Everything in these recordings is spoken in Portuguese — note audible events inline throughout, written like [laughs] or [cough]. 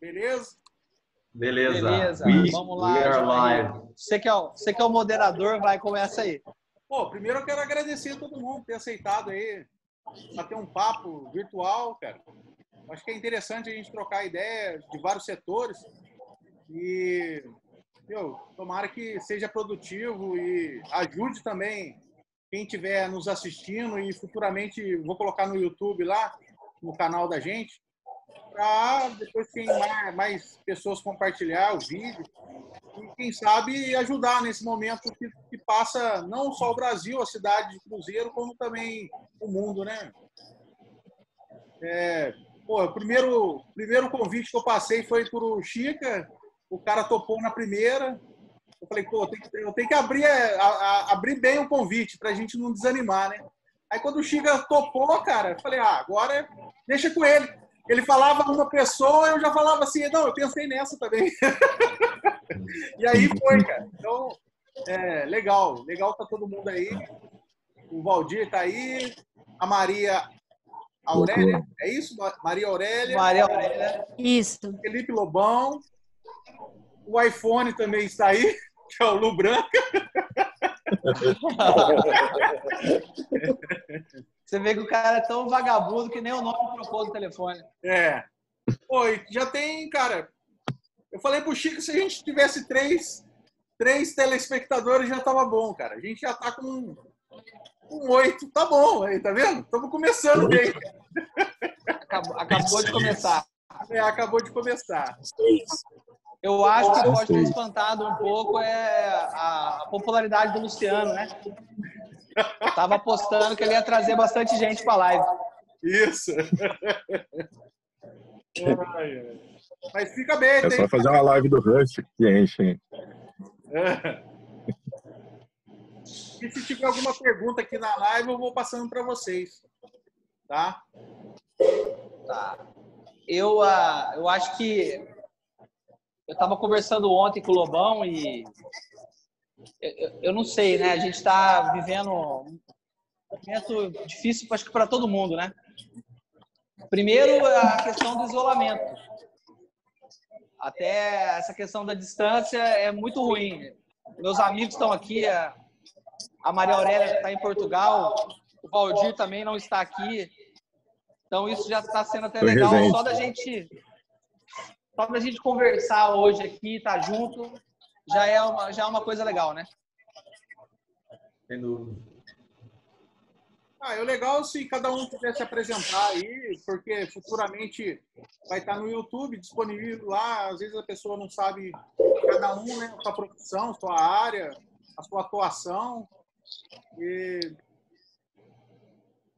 Beleza? Beleza. Beleza, We- vamos lá. We are live. Você que, é o, você que é o moderador, vai, começa aí. Pô, primeiro eu quero agradecer a todo mundo por ter aceitado aí bater um papo virtual, cara. Acho que é interessante a gente trocar ideias de vários setores e meu, tomara que seja produtivo e ajude também quem estiver nos assistindo e futuramente vou colocar no YouTube lá, no canal da gente, para depois tem mais, pessoas compartilhar o vídeo e quem sabe ajudar nesse momento que, que passa não só o Brasil, a cidade de Cruzeiro, como também o mundo, né? É, pô, o primeiro, primeiro convite que eu passei foi pro Chica, o cara topou na primeira. Eu falei, pô, eu tenho que abrir, a- a- abrir bem o convite pra gente não desanimar, né? Aí quando o Chica topou, cara, eu falei, ah, agora deixa com ele. Ele falava uma pessoa, eu já falava assim, não, eu pensei nessa também. [laughs] e aí foi, cara. Então, é, legal, legal tá todo mundo aí. O Valdir tá aí, a Maria Aurélia, é isso? Maria Aurélia, Maria Aurélia. Isso. Felipe Lobão, o iPhone também está aí, [laughs] que é o Lu Branca. Você vê que o cara é tão vagabundo que nem o nome trocou do telefone. É. E já tem, cara. Eu falei pro Chico se a gente tivesse três, três telespectadores já tava bom, cara. A gente já tá com com oito. Tá bom, aí, tá vendo? Estamos começando bem. Acabou, acabou de começar. É, acabou de começar. Eu acho que pode ter espantado um pouco é a, popularidade do Luciano, né? Tava apostando que ele ia trazer bastante gente para live. Isso. Mas fica bem, É tem. só fazer uma live do Rush que enche. hein? É. E se tiver alguma pergunta aqui na live, eu vou passando para vocês. Tá? Tá. Eu, ah, eu acho que eu estava conversando ontem com o Lobão e eu, eu- não sei, né? A gente está vivendo um momento difícil, acho que para todo mundo, né? Primeiro, a questão do isolamento. Até essa questão da distância é muito ruim. Meus amigos estão aqui, a a Maria Aurélia está em Portugal, o Valdir também não está aqui. Então isso já está sendo até Foi legal. Só da gente, só da gente conversar hoje aqui, estar junto, já é uma, já é uma coisa legal, né? Sem dúvida. Ah, é legal se cada um quiser se apresentar aí, porque futuramente vai estar no YouTube disponível lá. Às vezes a pessoa não sabe cada um, né? Sua profissão, sua área, a sua atuação. E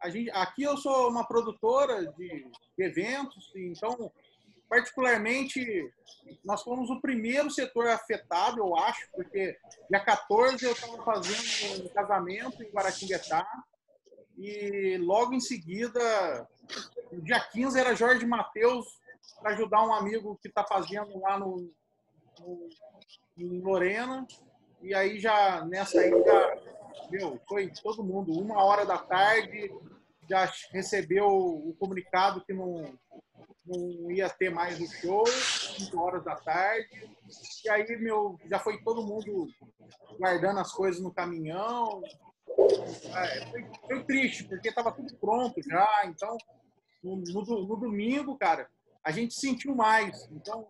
a gente, aqui eu sou uma produtora de, de eventos, então particularmente nós fomos o primeiro setor afetado, eu acho, porque dia 14 eu estava fazendo um casamento em Guaratinguetá e logo em seguida, dia 15 era Jorge Matheus para ajudar um amigo que está fazendo lá no, no- em Lorena. E aí já nessa aí já, meu, foi todo mundo, uma hora da tarde, já recebeu o comunicado que não, não ia ter mais o show, 5 horas da tarde. E aí, meu, já foi todo mundo guardando as coisas no caminhão, é, foi, foi triste, porque estava tudo pronto já. Então, no, no no domingo, cara, a gente sentiu mais. Então,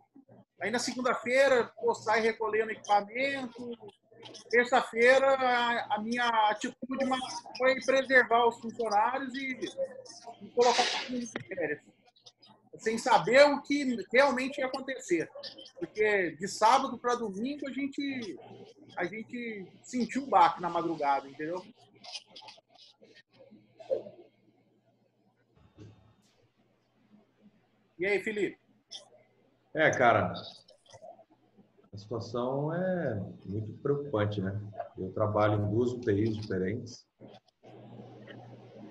aí na segunda-feira, sai recolhendo equipamento. Terça-feira, a, minha atitude foi preservar os funcionários e, e colocar mundo de férias. Sem saber o que realmente ia acontecer. Porque de sábado para domingo a gente, a gente sentiu o baque na madrugada, entendeu? E aí, Felipe? É, cara, a situação é muito preocupante, né? Eu trabalho em duas UTIs diferentes.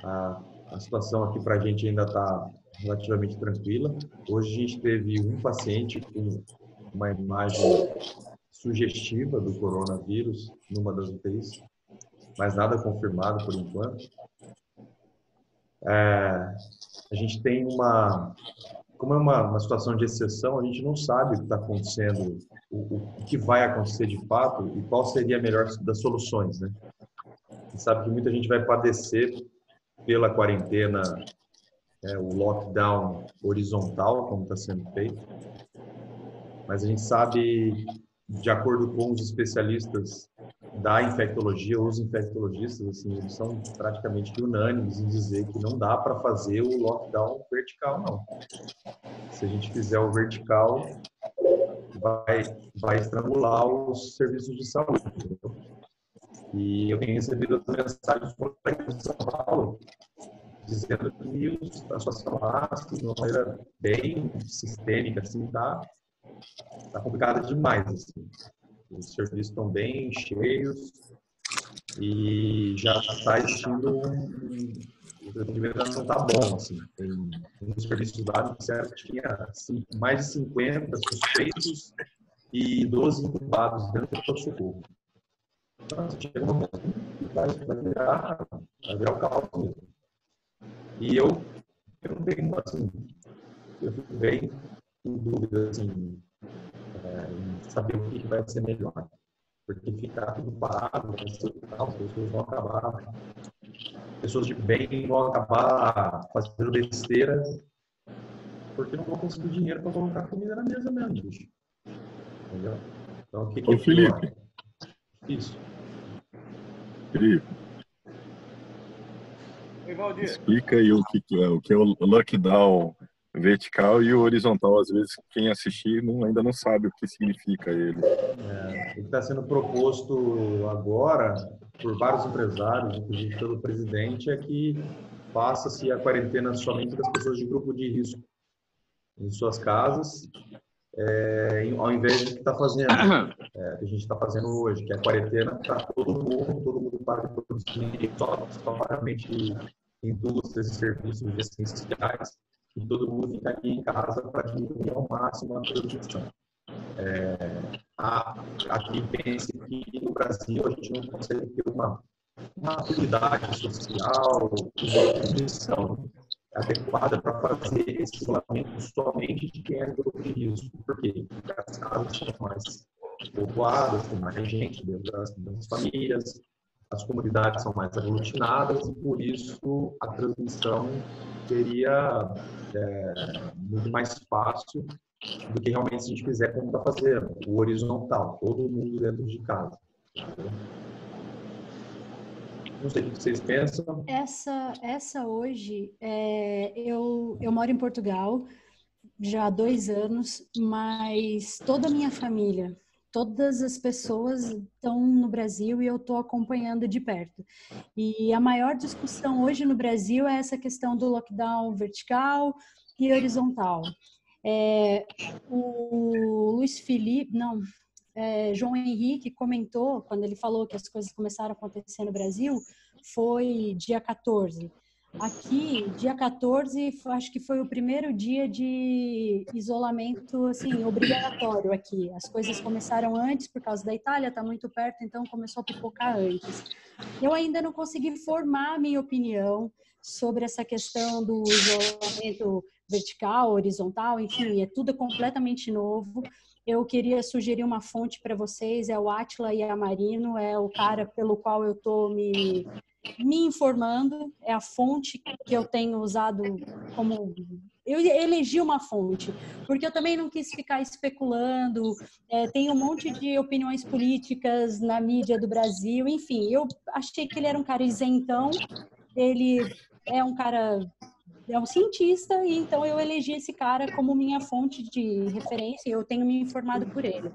A, a situação aqui para a gente ainda está relativamente tranquila. Hoje a gente teve um paciente com uma imagem sugestiva do coronavírus numa das UTIs, mas nada confirmado por enquanto. É, a gente tem uma como é uma, uma situação de exceção, a gente não sabe o que está acontecendo, o, o, que vai acontecer de fato e qual seria a melhor das soluções, né? A gente sabe que muita gente vai padecer pela quarentena, é, o lockdown horizontal, como está sendo feito, mas a gente sabe, de acordo com os especialistas da infectologia, os infectologistas, assim, eles são praticamente unânimes em dizer que não dá para fazer o lockdown vertical, não. Se a gente fizer o vertical, vai, vai estrangular os serviços de saúde. Entendeu? E eu tenho recebido as mensagens de São Paulo dizendo que a situação lá, assim, de uma maneira bem sistêmica, assim, tá, tá complicada demais, assim. Os serviços estão bem cheios e já está existindo um, o atendimento não está bom. Assim. Tem serviços lá certo, tinha assim, mais de 50 suspeitos e 12 incubados dentro do socorro. Então, assim, chega um momento que vai, virar, vai virar o caos mesmo. E eu, eu não tenho, assim, eu fico bem em dúvida, assim, é, saber o que vai ser melhor. Porque ficar tudo parado, as pessoas vão acabar, pessoas de bem vão acabar fazendo besteira porque não vão conseguir dinheiro para colocar comida na mesa mesmo, bicho. Entendeu? Então, o que, que Ô, Felipe. Isso. Felipe. Explica aí o que, é, o que é o lockdown vertical e o horizontal, às vezes, quem assistir não, ainda não sabe o que significa ele. É, ele está sendo proposto agora por vários empresários, inclusive pelo presidente, é que faça-se a quarentena somente das pessoas de grupo de risco em suas casas, é, ao invés de que está fazendo, é, que a gente está fazendo hoje, que é a quarentena para todo mundo, todo mundo para produzir só, só realmente indústrias e serviços essenciais, e todo mundo ficaria em casa para diminuir ao máximo a produção. É, pense que no Brasil a gente não consegue ter uma maturidade social, condição adequada para fazer esse isolamento somente de quem é de risco. Porque as casas são mais povoadas, tem mais gente dentro das, das famílias, as comunidades são mais aglutinadas e por isso a transmissão seria é, muito mais fácil do que realmente se a gente fizer como está fazendo, o horizontal, todo mundo dentro de casa. Não sei o que vocês pensam. Essa, essa hoje, é, eu, eu moro em Portugal já há dois anos, mas toda a minha família todas as pessoas estão no Brasil e eu estou acompanhando de perto. E a maior discussão hoje no Brasil é essa questão do lockdown vertical e horizontal. É, o Luiz Felipe, não, é, João Henrique comentou, quando ele falou que as coisas começaram a acontecer no Brasil, foi dia 14. Aqui, dia 14, acho que foi o primeiro dia de isolamento, assim, obrigatório aqui. As coisas começaram antes por causa da Itália, está muito perto, então começou a pipocar antes. Eu ainda não consegui formar a minha opinião sobre essa questão do isolamento vertical, horizontal, enfim, é tudo completamente novo. Eu queria sugerir uma fonte para vocês, é o Atila Yamarino, é o cara pelo qual eu estou me me informando, é a fonte que eu tenho usado como. Eu elegi uma fonte, porque eu também não quis ficar especulando. É, tem um monte de opiniões políticas na mídia do Brasil, enfim, eu achei que ele era um cara isentão, ele é um cara. É um cientista, e então eu elegi esse cara como minha fonte de referência, e eu tenho me informado por ele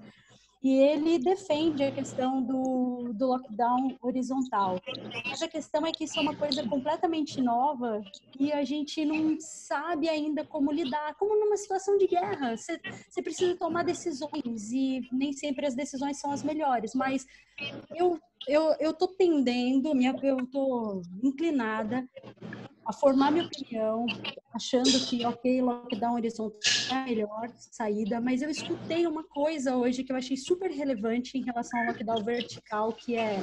e ele defende a questão do, do lockdown horizontal. Mas a questão é que isso é uma coisa completamente nova e a gente não sabe ainda como lidar, como numa situação de guerra. Você, precisa tomar decisões e nem sempre as decisões são as melhores, mas eu eu eu tô tendendo, minha eu tô inclinada a formar minha opinião, achando que, ok, lockdown horizontal é a melhor saída, mas eu escutei uma coisa hoje que eu achei super relevante em relação ao lockdown vertical, que é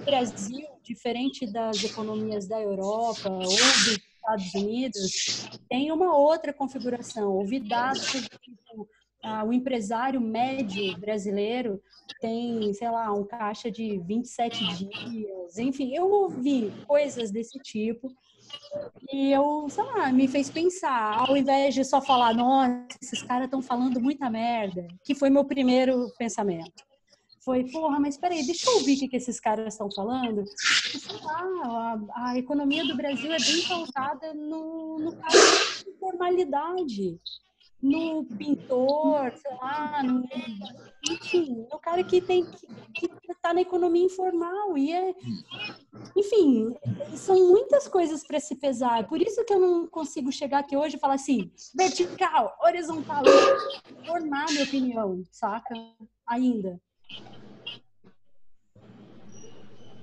o Brasil, diferente das economias da Europa ou dos Estados Unidos, tem uma outra configuração. Ouvi dados, tipo, ah, o empresário médio brasileiro tem, sei lá, um caixa de 27 dias. Enfim, eu ouvi coisas desse tipo. E eu, sei lá, me fez pensar, ao invés de só falar, nossa, esses caras estão falando muita merda, que foi meu primeiro pensamento. Foi, porra, mas peraí, deixa eu ouvir o que, que esses caras estão falando. Sei lá, a, a, economia do Brasil é bem pautada no, no caso de formalidade no pintor, sei lá, no, enfim, no cara que tem que, que tá na economia informal e é, enfim, são muitas coisas para se pesar. Por isso que eu não consigo chegar aqui hoje e falar assim, vertical, horizontal, formar minha opinião, saca? Ainda.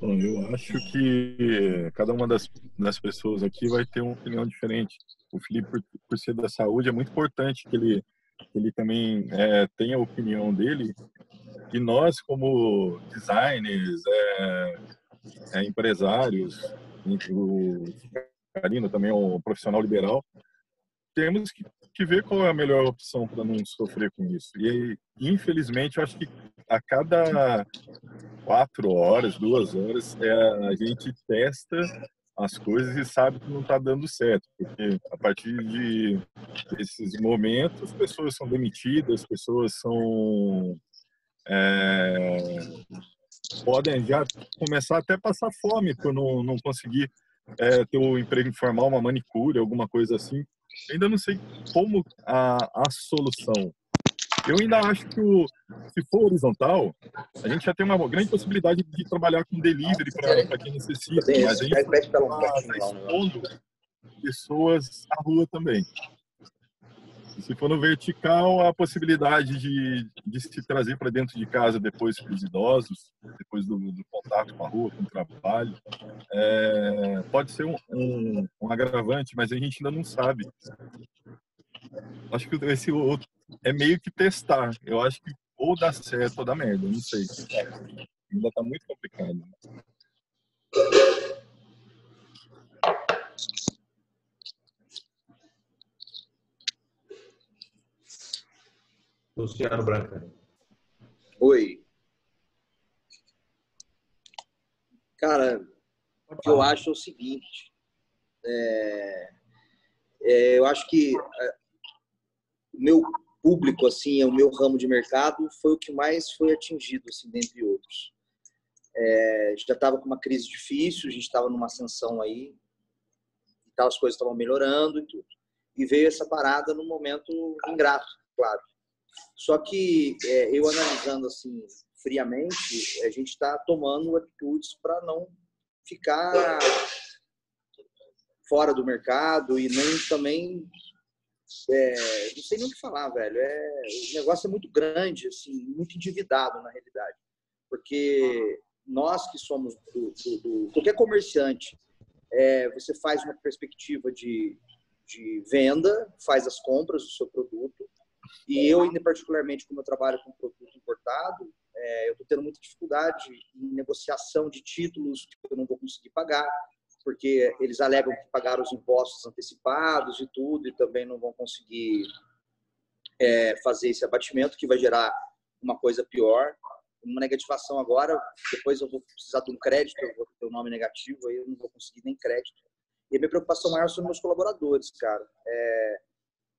Bom, eu acho que cada uma das, das pessoas aqui vai ter uma opinião diferente o Felipe, por, por ser da saúde, é muito importante que ele, que ele também é, tenha a opinião dele. E nós, como designers, é, é, empresários, o Carino também é um profissional liberal, temos que, que ver qual é a melhor opção para não sofrer com isso. E, infelizmente, eu acho que a cada quatro horas, duas horas, é, a gente testa as coisas e sabe que não está dando certo, porque a partir de desses momentos, as pessoas são demitidas, as pessoas são é, podem já começar até a passar fome por não, não conseguir é, ter o um emprego informal, uma manicure, alguma coisa assim. Ainda não sei como a, a solução eu ainda acho que o, se for horizontal, a gente já tem uma grande possibilidade de trabalhar com delivery para quem necessita, mas a gente está expondo pessoas à rua também. Se for no vertical, a possibilidade de, de se trazer para dentro de casa depois para os idosos, depois do, do, contato com a rua, com o trabalho, é, pode ser um, um, um agravante, mas a gente ainda não sabe. Acho que esse outro é meio que testar. Eu acho que ou dá certo ou dá merda, não sei. Ainda tá muito complicado. Luciano Branca. Oi. Cara, o que eu acho é o seguinte. É, é, eu acho que é, o meu público, assim, o meu ramo de mercado foi o que mais foi atingido, assim, dentre outros. É, já estava com uma crise difícil, a gente estava numa ascensão aí, e tal, as coisas estavam melhorando e tudo. E veio essa parada num momento ingrato, claro. Só que é, eu analisando assim friamente, a gente está tomando atitudes para não ficar fora do mercado e nem também é, não sei nem o que falar, velho. É, o negócio é muito grande, assim, muito endividado na realidade. Porque nós que somos do, do, do qualquer comerciante, é, você faz uma perspectiva de, de venda, faz as compras do seu produto. E eu, particularmente, como eu trabalho com produto importado, é, eu estou tendo muita dificuldade em negociação de títulos que eu não vou conseguir pagar porque eles alegam que pagaram os impostos antecipados e tudo, e também não vão conseguir é, fazer esse abatimento, que vai gerar uma coisa pior. Uma negativação agora, depois eu vou precisar de um crédito, eu vou ter um nome negativo, aí eu não vou conseguir nem crédito. E a minha preocupação maior são meus colaboradores, cara. É,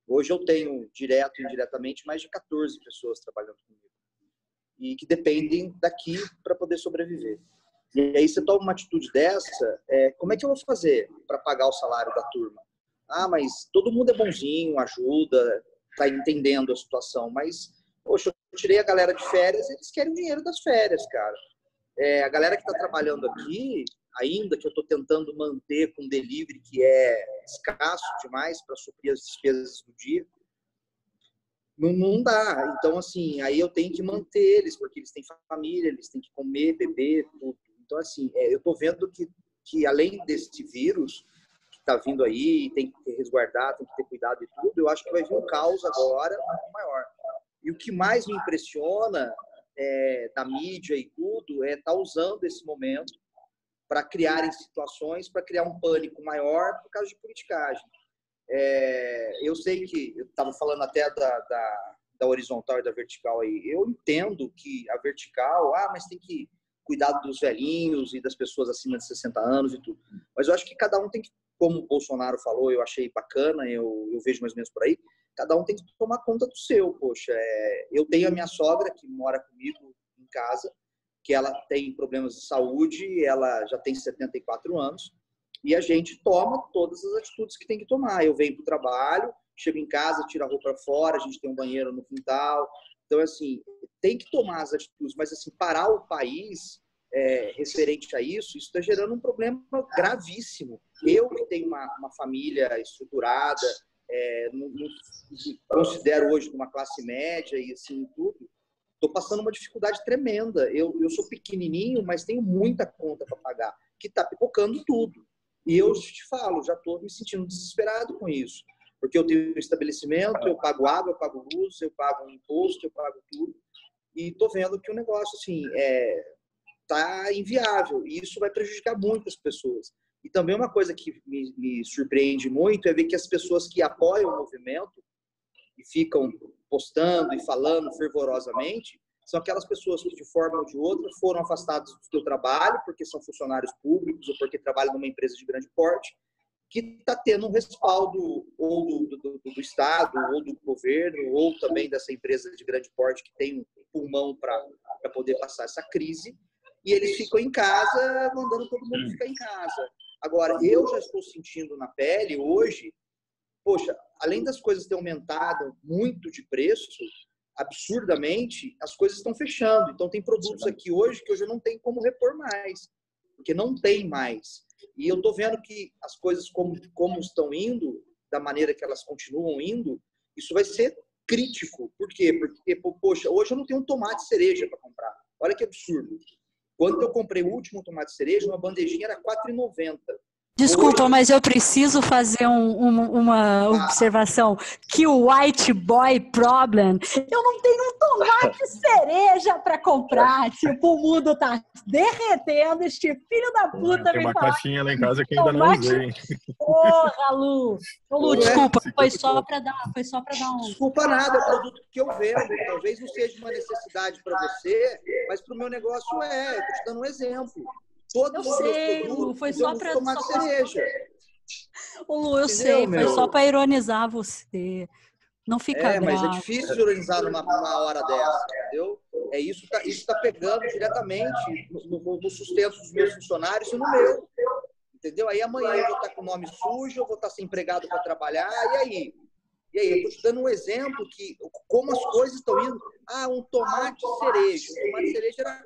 hoje eu tenho, direto e indiretamente, mais de 14 pessoas trabalhando comigo. E que dependem daqui para poder sobreviver. E aí você toma uma atitude dessa, é, como é que eu vou fazer para pagar o salário da turma? Ah, mas todo mundo é bonzinho, ajuda, tá entendendo a situação, mas, poxa, eu tirei a galera de férias, eles querem o dinheiro das férias, cara. É, a galera que está trabalhando aqui, ainda que eu estou tentando manter com delivery que é escasso demais para suprir as despesas do dia, não, não dá. Então, assim, aí eu tenho que manter eles, porque eles têm família, eles têm que comer, beber, tudo. Então, assim, é, eu estou vendo que, que além desse vírus que está vindo aí, tem que resguardar, tem que ter cuidado e tudo, eu acho que vai vir um caos agora maior. E o que mais me impressiona é, da mídia e tudo é estar tá usando esse momento para criarem situações, para criar um pânico maior por causa de politicagem. É, eu sei que, eu estava falando até da, da, da, horizontal e da vertical aí, eu entendo que a vertical, ah, mas tem que cuidar dos velhinhos e das pessoas acima de 60 anos e tudo. Mas eu acho que cada um tem que, como o Bolsonaro falou, eu achei bacana, eu, eu vejo mais ou menos por aí, cada um tem que tomar conta do seu, poxa. É, eu tenho a minha sogra que mora comigo em casa, que ela tem problemas de saúde, ela já tem 74 anos, e a gente toma todas as atitudes que tem que tomar. Eu venho para o trabalho, chego em casa, tiro a roupa fora, a gente tem um banheiro no quintal. Então, assim, tem que tomar as atitudes, mas, assim, parar o país é, referente a isso, isso está gerando um problema gravíssimo. Eu que tenho uma, uma família estruturada, é, considero hoje uma classe média e assim tudo, estou passando uma dificuldade tremenda. Eu, eu sou pequenininho, mas tenho muita conta para pagar, que está pipocando tudo. E eu te falo, já estou me sentindo desesperado com isso. Porque eu tenho um estabelecimento, eu pago água, eu pago luz, eu pago um imposto, eu pago tudo. E estou vendo que o negócio, assim, é, tá inviável. E isso vai prejudicar muitas pessoas. E também uma coisa que me, me surpreende muito é ver que as pessoas que apoiam o movimento e ficam postando e falando fervorosamente, são aquelas pessoas que, de forma ou de outra, foram afastadas do seu trabalho, porque são funcionários públicos ou porque trabalham numa empresa de grande porte, que está tendo um respaldo ou do, do, do, Estado, ou do governo, ou também dessa empresa de grande porte que tem um pulmão para poder passar essa crise, e eles ficam em casa, mandando todo mundo ficar em casa. Agora, eu já estou sentindo na pele hoje, poxa, além das coisas terem aumentado muito de preço, absurdamente, as coisas estão fechando. Então, tem produtos aqui hoje que hoje eu não tenho como repor mais, porque não tem mais. E eu estou vendo que as coisas como, como estão indo, da maneira que elas continuam indo, isso vai ser crítico. Por quê? Porque, poxa, hoje eu não tenho um tomate cereja para comprar. Olha que absurdo. Quando eu comprei o último tomate cereja, uma bandejinha era R$ 4,90. Desculpa, Hoje... mas eu preciso fazer um, um, uma ah. observação. Que o white boy problem, eu não tenho um tomate cereja para comprar. [laughs] Tipo, o mundo tá derretendo. Este filho da puta Tem uma falar, caixinha lá em casa que ainda tomate... não usei. Porra, Lu. Ô, Lu, desculpa, foi só para dar, foi só para dar um. Desculpa nada, é o produto que eu vendo. Talvez não seja uma necessidade para você, mas para o meu negócio é. Eu tô te dando um exemplo. Todos eu sei, Lu, foi só para tomar só cereja. Ô, Lu, eu Entendeu, sei, meu? foi só para ironizar você. Não fica É, mas é difícil ironizar numa, numa hora dessa, entendeu? É isso tá, isso tá pegando diretamente no, no, no sustento dos meus funcionários e no meu. Entendeu? Aí amanhã eu vou estar com o nome sujo, eu vou estar sem empregado para trabalhar, e aí? E aí, eu estou te dando um exemplo que como as coisas estão indo. Ah, um tomate cereja. Um tomate cereja era R$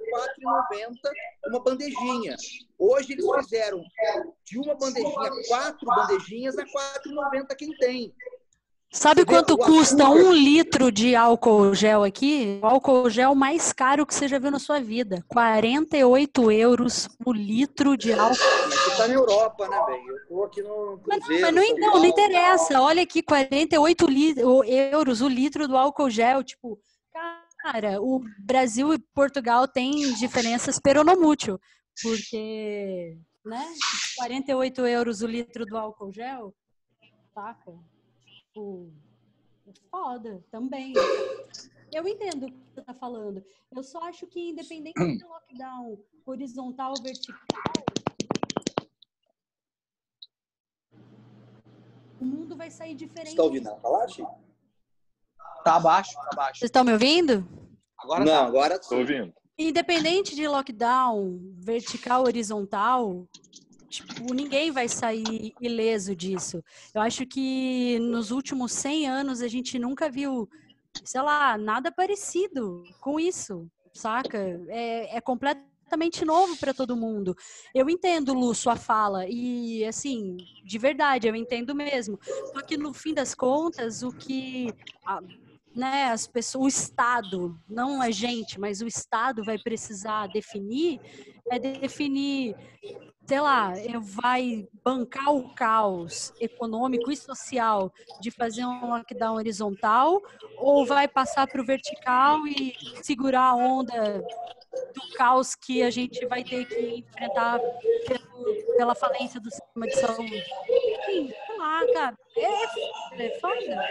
4,90 uma bandejinha. Hoje eles fizeram de uma bandejinha, quatro bandejinhas a R$ 4,90 quem tem. Sabe quanto custa um litro de álcool gel aqui? O álcool gel mais caro que você já viu na sua vida. 48 euros o litro de álcool. Você está na Europa, né, bem? Eu estou aqui no Cruzeiro, Mas, não, não, não, interessa. Olha aqui, 48 euros o litro do álcool gel. Tipo, cara, o Brasil e Portugal têm diferenças peronomútil. Porque, né? 48 euros o litro do álcool gel, saca? Tipo, é foda também. Eu entendo o que você está falando. Eu só acho que, independente do lockdown horizontal ou vertical, o mundo vai sair diferente. Você está ouvindo a falar, Tá abaixo, tá abaixo. Vocês estão me ouvindo? Agora Não, tá. agora estou ouvindo. Independente de lockdown vertical, horizontal, tipo, ninguém vai sair ileso disso. Eu acho que nos últimos 100 anos a gente nunca viu, sei lá, nada parecido com isso, saca? É, é completamente novo para todo mundo. Eu entendo, Lu, sua fala, e assim, de verdade, eu entendo mesmo. Só que no fim das contas, o que. né, as pessoas, o Estado, não a gente, mas o Estado vai precisar definir, é definir sei lá, vai bancar o caos econômico e social de fazer um lockdown horizontal ou vai passar para o vertical e segurar a onda do caos que a gente vai ter que enfrentar pelo, pela falência do sistema de saúde? Enfim, sei lá, cara. É, é foda.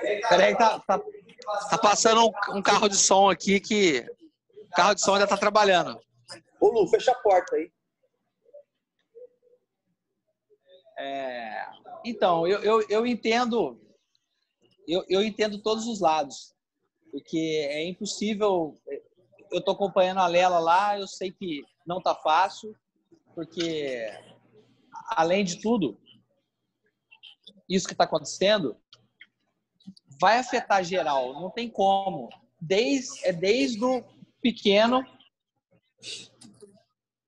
Peraí, tá, tá, tá passando um, um carro de som aqui que. O carro de som ainda tá trabalhando. Ô, Lu, fecha a porta aí. É, então, eu, eu, eu entendo, eu, eu entendo todos os lados, porque é impossível. Eu estou acompanhando a Lela lá, eu sei que não tá fácil, porque além de tudo, isso que está acontecendo vai afetar geral, não tem como. Desde, é desde o pequeno.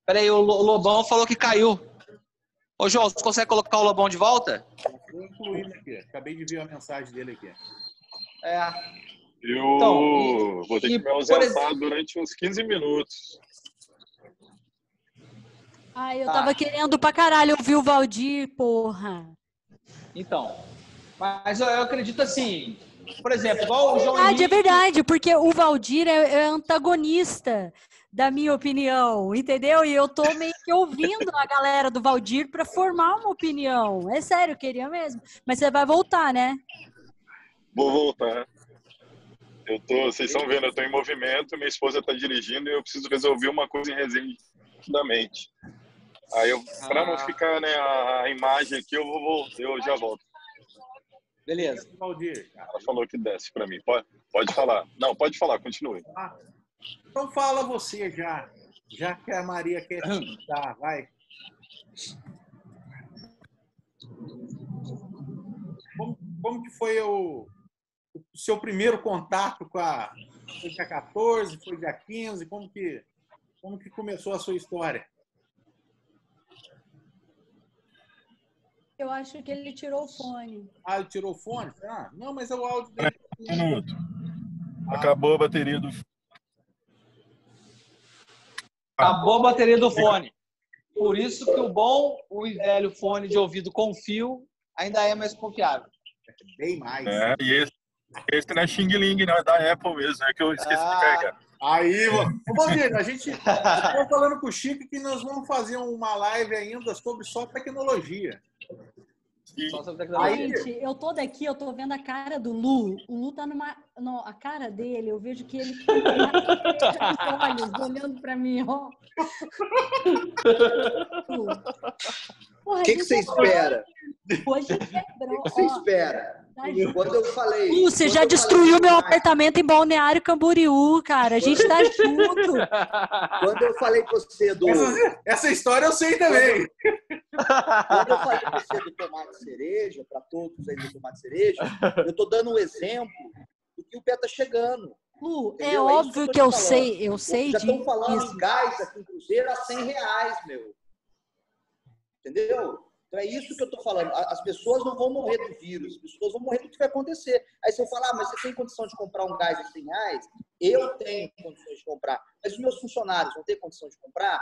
Peraí, o Lobão falou que caiu. Ô, João, você consegue colocar o Lobão de volta? Incluir aqui. Acabei de ver a mensagem dele aqui. É. Eu então, vou ter que me ausentar exemplo... durante uns 15 minutos. Ai, eu tá. tava querendo pra caralho ouvir o Valdir, porra. Então, mas eu, eu acredito assim, por exemplo, igual o João verdade, Henrique... É verdade, porque o Valdir é, é, antagonista da minha opinião, entendeu? E eu tô meio que ouvindo a galera do Valdir para formar uma opinião. É sério, eu queria mesmo. Mas você vai voltar, né? Vou voltar. Eu tô, vocês estão vendo, eu tô em movimento, minha esposa tá dirigindo e eu preciso resolver uma coisa em resenha rapidamente. Aí eu, para não ah. ficar né, a, a, imagem aqui, eu vou, eu já volto. Beleza. Ela falou que desce para mim. Pode, pode falar. Não, pode falar, continue. Ah, então fala você já, já que a Maria quer escutar, vai. Como, como que foi o, o seu primeiro contato com a foi dia 14, foi dia 15, como que como que começou a sua história? Eu acho que ele tirou o fone. Ah, ele tirou o fone? Ah, não, mas é o áudio dele. Um minuto. Acabou a bateria do Acabou a bateria do fone. Por isso que o bom, o velho fone de ouvido com fio ainda é mais confiável. Bem mais. É, e esse, esse não é Xing Ling, não, é da Apple mesmo, é que eu esqueci ah, de carregar. Aí, Valdir, a gente está falando com o Chico que nós vamos fazer uma live ainda sobre só tecnologia. Gente, eu tô daqui, eu tô vendo a cara do Lu. O Lu tá numa. No, a cara dele, eu vejo que ele tá olhos olhando pra mim, ó. [laughs] O que, que você espera? Hoje quebrou. O que você espera? Quando eu falei. Lu, você já destruiu meu apartamento em Balneário Camboriú, cara. A gente tá junto. [laughs] Quando eu falei pra você do. Essa, essa história eu sei também. Quando eu falei pra você do tomate cereja, para todos aí do tomate cereja, eu tô dando um exemplo do que o pé tá chegando. Lu, é, é óbvio que, eu sei, eu sei Já estão falando em gás aqui em Cruzeiro a 100 reais, meu. Entendeu? Então é isso que eu estou falando. As pessoas não vão morrer do vírus, as pessoas vão morrer do que vai acontecer. Aí você fala, ah, mas você tem condição de comprar um gás a 100 reais? Eu tenho condições de comprar. Mas os meus funcionários vão ter condição de comprar?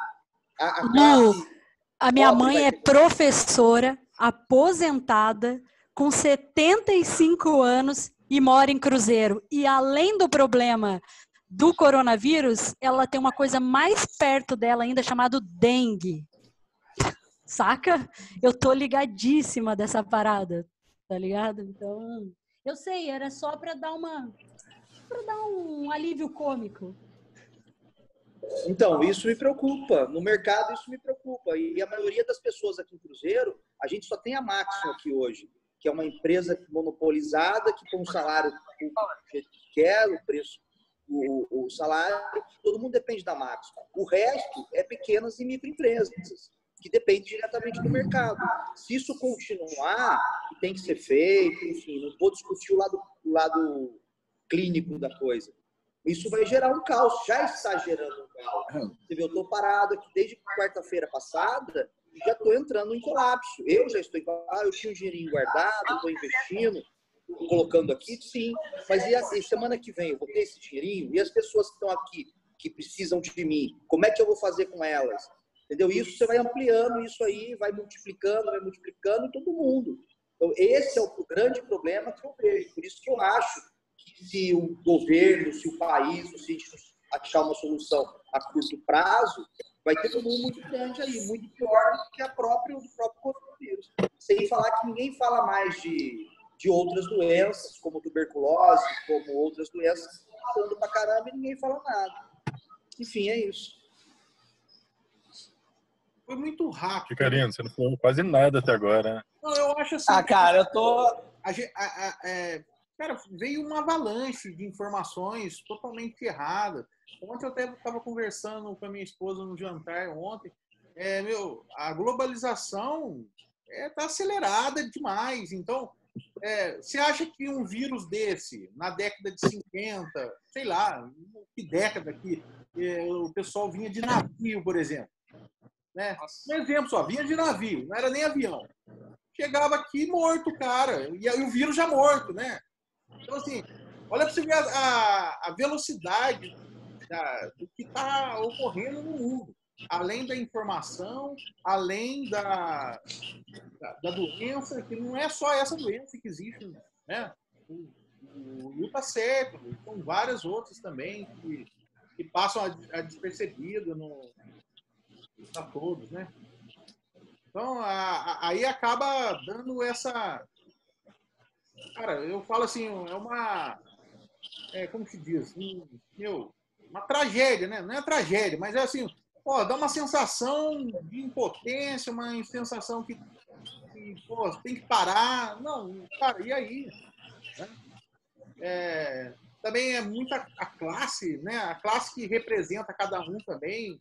A, a, Lu, a minha mãe é professora, aposentada, com 75 anos e mora em Cruzeiro. E além do problema do coronavírus, ela tem uma coisa mais perto dela ainda chamado dengue saca? Eu tô ligadíssima dessa parada, tá ligado? Então, eu sei, era só para dar uma para dar um alívio cômico. Então, isso me preocupa. No mercado, isso me preocupa. E a maioria das pessoas aqui em Cruzeiro, a gente só tem a Maximo aqui hoje, que é uma empresa monopolizada, que tem um salário que quer, o preço, o, o salário, todo mundo depende da Maximo. O resto é pequenas e microempresas que depende diretamente do mercado. Se isso continuar, tem que ser feito, enfim, não vou discutir o lado, o lado clínico da coisa. Isso vai gerar um caos, já está gerando um caos. Você vê, eu estou parado aqui desde quarta-feira passada e já estou entrando em colapso. Eu já estou em colapso, eu tinha um dinheirinho guardado, estou investindo, colocando aqui, sim. Mas e semana que vem eu vou ter esse dinheirinho? E as pessoas que estão aqui, que precisam de mim, como é que eu vou fazer com elas? Entendeu? Isso você vai ampliando isso aí, vai multiplicando, vai multiplicando todo mundo. Então, esse é o grande problema que eu vejo. Por isso que eu acho que se o governo, se o país, se achar uma solução a curto prazo, vai ter um mundo muito grande aí, muito pior do que a própria, o próprio coronavírus. Sem falar que ninguém fala mais de, de outras doenças, como tuberculose, como outras doenças, falando pra caramba e ninguém fala nada. Enfim, é isso. Foi muito rápido. Ficarino, você não falou quase nada até agora, né? Não, eu acho assim. Ah, cara, eu tô. a a- a- é, cara, veio uma avalanche de informações totalmente erradas. Ontem eu até estava conversando com a minha esposa no jantar ontem. É, meu, a globalização está acelerada demais. Então, é, você acha que um vírus desse, na década de 50, sei lá, que década que é, o pessoal vinha de navio, por exemplo. Né? Um exemplo só, vinha de navio, não era nem avião chegava aqui morto, cara. E aí o vírus já morto, né? Então, assim, olha para você ver a, a- a velocidade da- do que está ocorrendo no mundo. Além da informação, além da, da, da doença, que não é só essa doença que existe, né? O, o tá certo, são várias outras também que, que passam a, a despercebido no, para todos, né? Então, a- a- aí acaba dando essa. Cara, eu falo assim, é uma. É, como se diz? Um, meu, uma tragédia, né? Não é tragédia, mas é assim, pô, dá uma sensação de impotência, uma sensação que, que pô, tem que parar. Não, cara, e aí? Né? É, também é muita a classe, né? A classe que representa cada um também.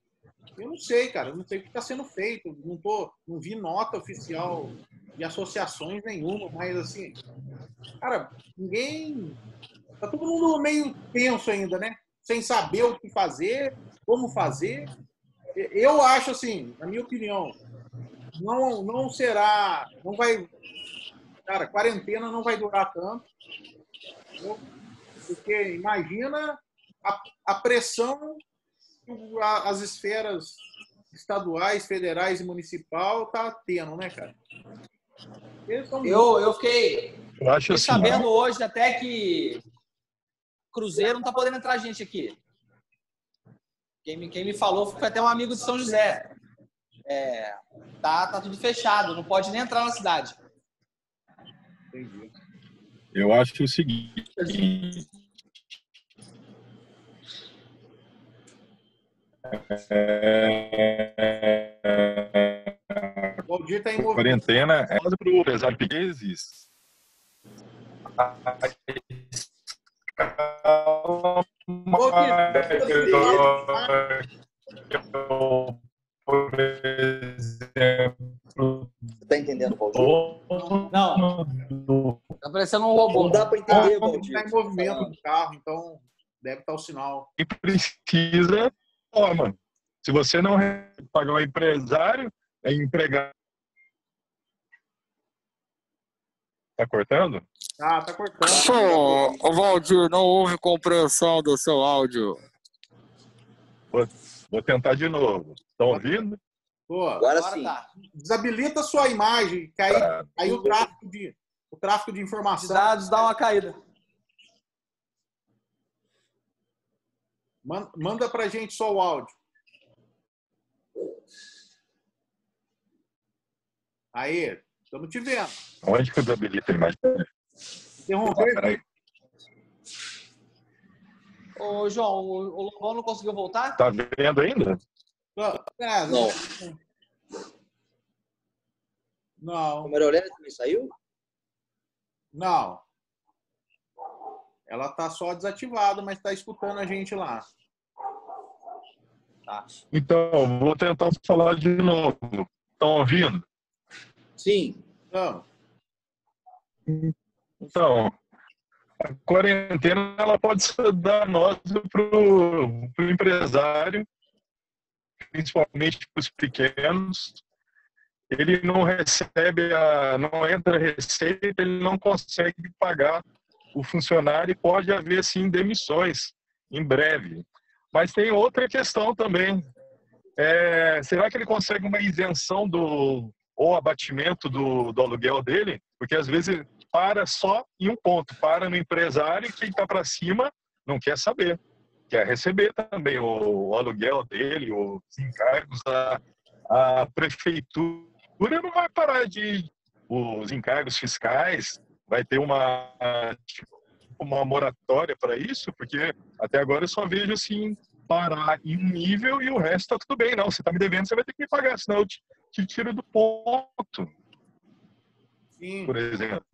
Eu não sei, cara, eu não sei o que está sendo feito. Não, tô, não vi nota oficial de associações nenhuma, mas assim, cara, ninguém. Tá todo mundo meio tenso ainda, né? Sem saber o que fazer, como fazer. Eu acho assim, na minha opinião, não, não será, não vai, cara, quarentena não vai durar tanto, entendeu? porque imagina a, a pressão as esferas estaduais, federais e municipal tá tendo, né, cara? Eu, eu fiquei, Eu acho fiquei assim, sabendo hoje até que Cruzeiro não tá podendo entrar gente aqui. Quem me, quem me falou foi até um amigo de São José. É, tá, tá tudo fechado, não pode nem entrar na cidade. Entendi. eu acho o seguinte. É, O Valdir tá em a movimento. quarentena é para o pequeno existe. Por exemplo, Você tá entendendo, Valdir? Não, tá parecendo um Não robô. dá para entender, Ele Valdir. tá em movimento do carro, então deve estar o sinal. e precisa forma. Se você não pagar um empresário, é empregado. Tá cortando? Ah, tá cortando. Pô, ô Valdir, não houve compreensão do seu áudio. Vou tentar de novo. Estão ouvindo? Pô, Agora Agora sim. tá. desabilita a sua imagem, que aí, Ah, aí o tráfico de o tráfico de Os informação dados dá uma caída. Man- manda pra gente só o áudio. Aí, estamos te vendo. Onde que eu desabilito a imagem? Ah, Interromper. peraí. Ô, João, o, Lobão não conseguiu voltar? Tá vendo ainda? Ah, Não. Não, A Maria também saiu? não. Ela tá só desativada, mas tá escutando a gente lá. Então, vou tentar falar de novo. Estão ouvindo? Sim. Então, Então, a quarentena ela pode ser danosa para o empresário, principalmente para os pequenos. Ele não recebe, a, não entra receita, ele não consegue pagar o funcionário e pode haver, sim, demissões em breve. Mas tem outra questão também. É, será que ele consegue uma isenção do ou abatimento do, do aluguel dele? Porque às vezes para só em um ponto, para no empresário e quem está para cima não quer saber. quer receber também o, o aluguel dele, os encargos. A, a prefeitura não vai parar de. Os encargos fiscais, vai ter uma, tipo, uma moratória para isso, porque até agora eu só vejo assim parar em um nível e o resto tá tudo bem. Não, você tá me devendo, você vai ter que me pagar, senão eu te, te tiro do ponto. Sim. Por exemplo.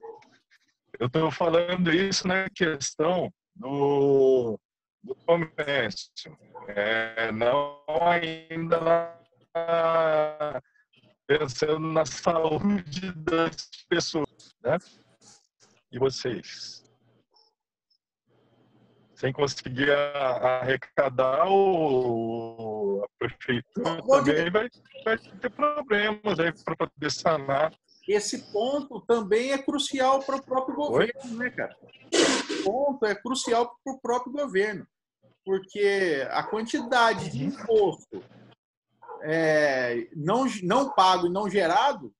Eu estou falando isso na questão do, do comércio. É, não ainda na, pensando na saúde das pessoas. Né? E vocês? Sem conseguir arrecadar, o, a prefeitura também vai, vai ter problemas aí para poder sanar. Esse ponto também é crucial para o próprio governo, Oi? né, cara? Esse ponto é crucial para o próprio governo, porque a quantidade de imposto é, não, não pago e não gerado,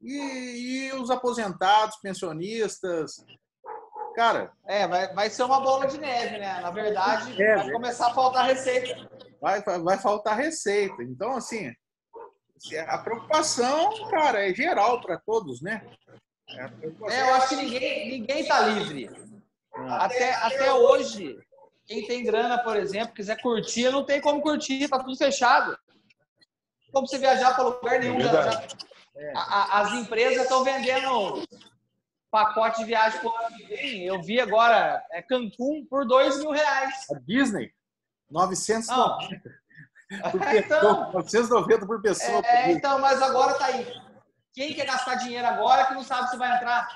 e, e os aposentados, pensionistas, Cara. É, vai, vai ser uma bola de neve, né? Na verdade, é, vai começar a faltar receita. Vai, vai faltar receita. Então, assim, a preocupação, cara, é geral para todos, né? É, é, eu acho que ninguém, ninguém tá livre. Ah. Até, até hoje, quem tem grana, por exemplo, quiser curtir, não tem como curtir, tá tudo fechado. Como você viajar para lugar nenhum. É já, já, a, as empresas estão vendendo pacote de viagem por ano que vem. Eu vi agora, é Cancún por dois mil reais. A Disney? 990. [laughs] Por então, 990 por pessoa. É, então, mas agora tá aí. Quem quer gastar dinheiro agora que não sabe se vai entrar?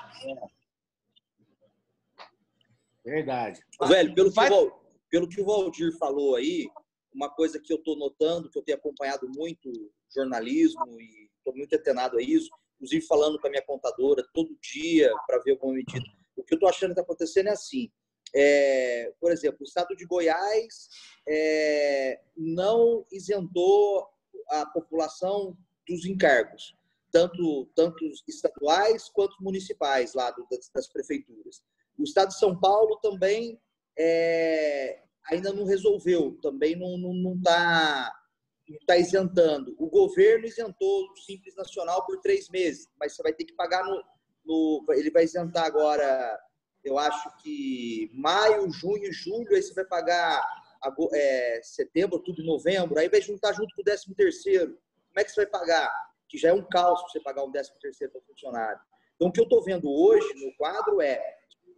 Verdade. Velho, pelo, vai... que o, pelo que o Valdir falou aí, uma coisa que eu estou notando, que eu tenho acompanhado muito jornalismo e estou muito atenado a isso, inclusive falando com a minha contadora todo dia para ver alguma medida. O que eu estou achando que está acontecendo é assim. É, por exemplo, o estado de Goiás é, não isentou a população dos encargos, tanto, tanto estaduais quanto municipais lá do, das, das, prefeituras. O estado de São Paulo também é, ainda não resolveu, também não está tá está isentando. O governo isentou o Simples Nacional por três meses, mas você vai ter que pagar no. no ele vai isentar agora, eu acho que maio, junho, julho, aí você vai pagar é, setembro, tudo novembro, aí vai juntar junto com o décimo terceiro. Como é que você vai pagar? Que já é um caos você pagar um décimo terceiro para funcionário. Então, o que eu estou vendo hoje no quadro é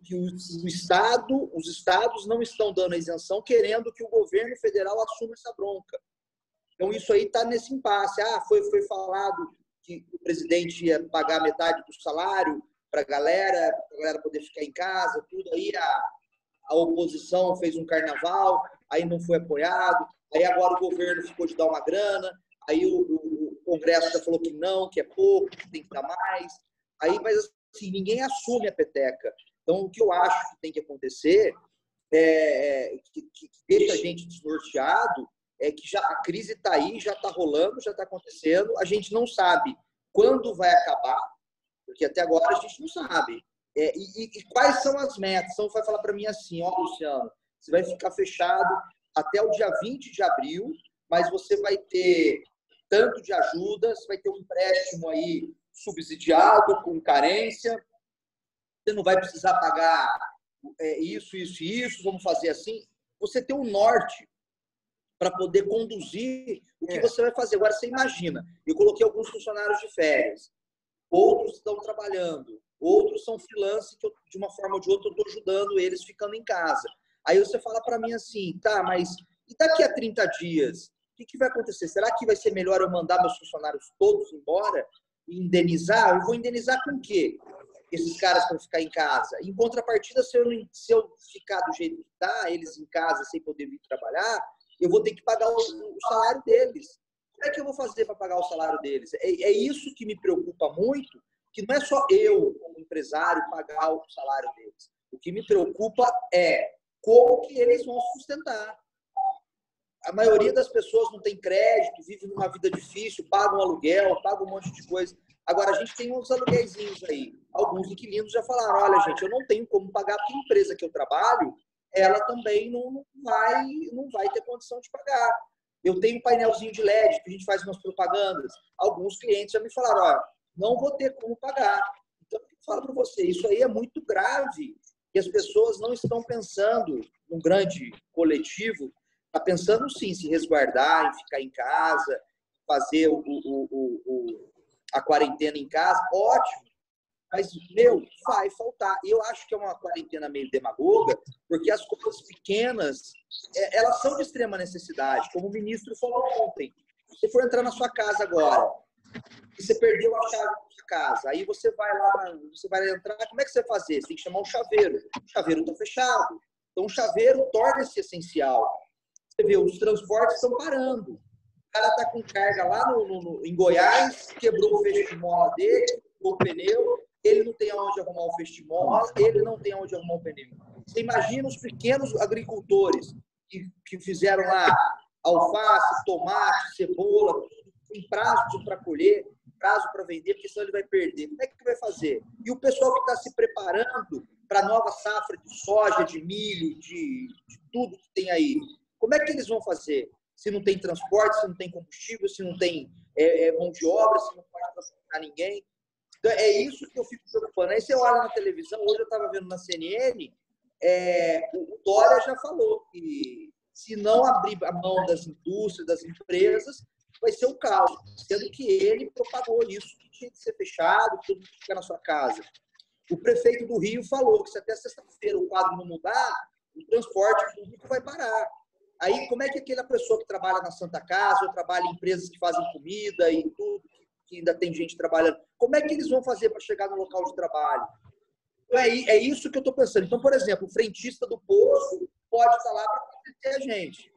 que o, Estado, os estados não estão dando a isenção, querendo que o governo federal assuma essa bronca. Então, isso aí está nesse impasse. Ah, foi, foi falado que o presidente ia pagar metade do salário para a galera, para a galera poder ficar em casa, tudo. Aí a, a oposição fez um carnaval, aí não foi apoiado. Aí agora o governo ficou de dar uma grana, aí o, o, o Congresso já falou que não, que é pouco, que tem que dar mais. Aí, mas assim, ninguém assume a peteca. Então, o que eu acho que tem que acontecer é, é que, que deixa a gente desnorteado é que já a crise está aí, já está rolando, já está acontecendo. A gente não sabe quando vai acabar, porque até agora a gente não sabe. É, e, e, quais são as metas? Então, vai falar para mim assim: ó, Luciano, você vai ficar fechado até o dia 20 de abril, mas você vai ter tanto de ajuda, você vai ter um empréstimo aí subsidiado, com carência, você não vai precisar pagar é, isso, isso e isso, vamos fazer assim. Você tem um norte para poder conduzir o que é. você vai fazer. Agora, você imagina, eu coloquei alguns funcionários de férias, outros estão trabalhando, outros são freelance que eu, de uma forma ou de outra eu estou ajudando eles ficando em casa. Aí você fala para mim assim, tá, mas e daqui a 30 dias? O que, que vai acontecer? Será que vai ser melhor eu mandar meus funcionários todos embora e indenizar? Eu vou indenizar com o quê? Esses caras para ficar em casa. Em contrapartida, se eu, se eu ficar do jeito que está, eles em casa sem poder vir trabalhar, eu vou ter que pagar o, o salário deles. Como é que eu vou fazer para pagar o salário deles? É, é, isso que me preocupa muito, que não é só eu, como empresário, pagar o salário deles. O que me preocupa é como que eles vão sustentar. A maioria das pessoas não tem crédito, vive numa vida difícil, pagam aluguel, pagam um monte de coisa. Agora, a gente tem uns aluguéis aí. Alguns inquilinos já falaram, olha, gente, eu não tenho como pagar, porque a empresa que eu trabalho, ela também não vai, não vai ter condição de pagar. Eu tenho um painelzinho de LED que a gente faz umas propagandas. Alguns clientes já me falaram, ó, não vou ter como pagar. Então, eu falo para você, isso aí é muito grave. E as pessoas não estão pensando num grande coletivo, está pensando sim se resguardar, em ficar em casa, fazer o, o, o, a quarentena em casa, ótimo. Mas, meu, vai faltar. Eu acho que é uma quarentena meio demagoga, porque as coisas pequenas, é, elas são de extrema necessidade. Como o ministro falou ontem. Se for entrar na sua casa agora, e você perdeu a chave da sua casa, aí você vai lá, você vai entrar, como é que você vai fazer? Você tem que chamar um chaveiro. O chaveiro está fechado. Então, o chaveiro torna-se essencial. Você vê, os transportes estão parando. O cara está com carga lá no, no, no, em Goiás, quebrou o feixe de mola dele, o pneu, ele não tem aonde arrumar o festival, ele não tem aonde arrumar o pneu. Você imagina os pequenos agricultores que, que fizeram lá alface, tomate, cebola, tem prazo para colher, prazo para vender, porque senão ele vai perder. Como é que vai fazer? E o pessoal que está se preparando para a nova safra de soja, de milho, de, de tudo que tem aí, como é que eles vão fazer? Se não tem transporte, se não tem combustível, se não tem é, é, mão de obra, se não pode transportar ninguém. Então, é isso que eu fico preocupando. Aí você olha na televisão, hoje eu estava vendo na CNN, é, o Dória já falou que se não abrir a mão das indústrias, das empresas, vai ser um caos. Sendo que ele propagou isso, que tinha que ser fechado, que todo mundo ficar na sua casa. O prefeito do Rio falou que se até sexta-feira o quadro não mudar, o transporte público vai parar. Aí, como é que aquela pessoa que trabalha na Santa Casa, ou trabalha em empresas que fazem comida e tudo, que ainda tem gente trabalhando. Como é que eles vão fazer para chegar no local de trabalho? Então, é, é isso que eu estou pensando. Então, por exemplo, o frentista do posto pode estar lá para atender a gente.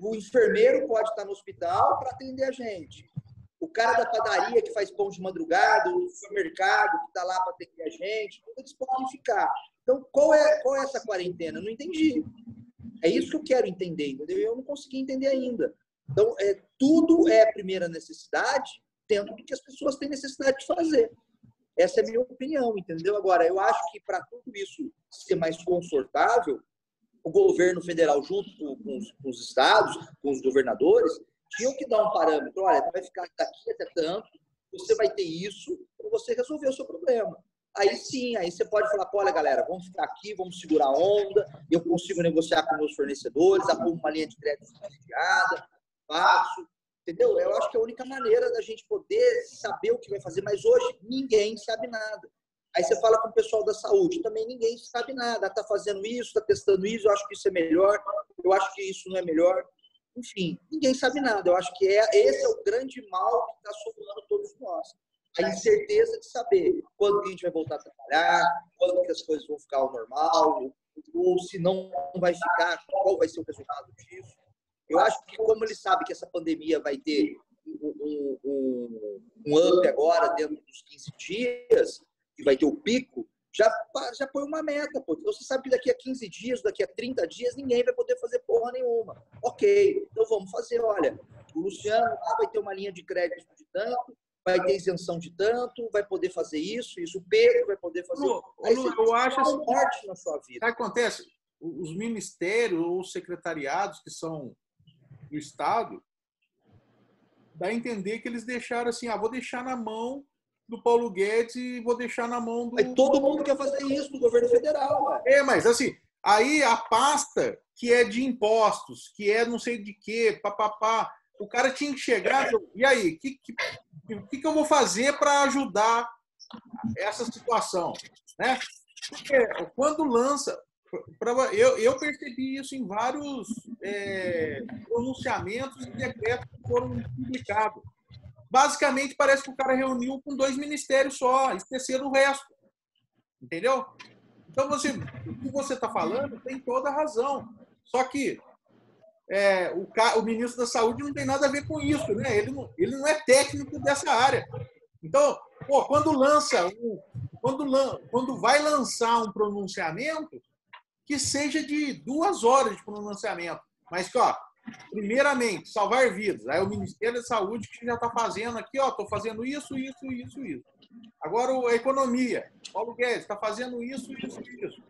O enfermeiro pode estar no hospital para atender a gente. O cara da padaria que faz pão de madrugada, o supermercado que está lá para atender a gente, eles podem ficar. Então, qual é, qual é essa quarentena? Eu não entendi. É isso que eu quero entender, entendeu? Eu não consegui entender ainda. Então, é, tudo é primeira necessidade dentro do que as pessoas têm necessidade de fazer. Essa é a minha opinião, entendeu? Agora, eu acho que para tudo isso ser mais confortável, o governo federal, junto com, os, com, os, estados, com os governadores, tinham que dar um parâmetro. Olha, vai ficar daqui até tanto, você vai ter isso para você resolver o seu problema. Aí sim, aí você pode falar, olha, galera, vamos ficar aqui, vamos segurar a onda, eu consigo negociar com meus fornecedores, arrumo uma linha de crédito subsidiada, faço, Entendeu? Eu acho que é a única maneira da gente poder saber o que vai fazer, mas hoje ninguém sabe nada. Aí você fala com o pessoal da saúde, também ninguém sabe nada. Está fazendo isso, está testando isso, eu acho que isso é melhor, eu acho que isso não é melhor. Enfim, ninguém sabe nada. Eu acho que é, esse é o grande mal que está assombrando todos nós. A incerteza de saber quando a gente vai voltar a trabalhar, quando que as coisas vão ficar ao normal, ou se não vai ficar, qual vai ser o resultado disso. Eu acho que como ele sabe que essa pandemia vai ter um, um, um up agora dentro dos 15 dias, e vai ter o pico, já, já põe uma meta, pô. Então você sabe que daqui a 15 dias, daqui a 30 dias, ninguém vai poder fazer porra nenhuma. Ok, então vamos fazer, olha, o Luciano lá vai ter uma linha de crédito de tanto, vai ter isenção de tanto, vai poder fazer isso, isso, o Pedro vai poder fazer. Lu, Lu, eu acho assim, morte na sua vida. Acontece? Os ministérios ou os secretariados que são do Estado, dá a entender que eles deixaram assim, ah, vou deixar na mão do Paulo Guedes e vou deixar na mão do. Todo mundo quer fazer isso do governo federal. Ué. É, mas assim, aí a pasta que é de impostos, que é não sei de quê, papapá, o cara tinha que chegar. E aí, o que, que, que, que eu vou fazer para ajudar essa situação? Né? Porque quando lança, eu, eu percebi isso em vários é, pronunciamentos e decretos que foram publicados. Basicamente, parece que o cara reuniu com dois ministérios só, esqueceram o resto. Entendeu? Então, você, o que você está falando tem toda a razão. Só que é, o, o, ministro da Saúde não tem nada a ver com isso, né? Ele não, ele não é técnico dessa área. Então, pô, quando lança, um, quando, quando vai lançar um pronunciamento, que seja de duas horas de pronunciamento. Mas que, ó, primeiramente, salvar vidas. Aí o Ministério da Saúde que já está fazendo aqui, ó, estou fazendo isso, isso, isso, isso. Agora a economia. Paulo Guedes está fazendo isso, isso, isso.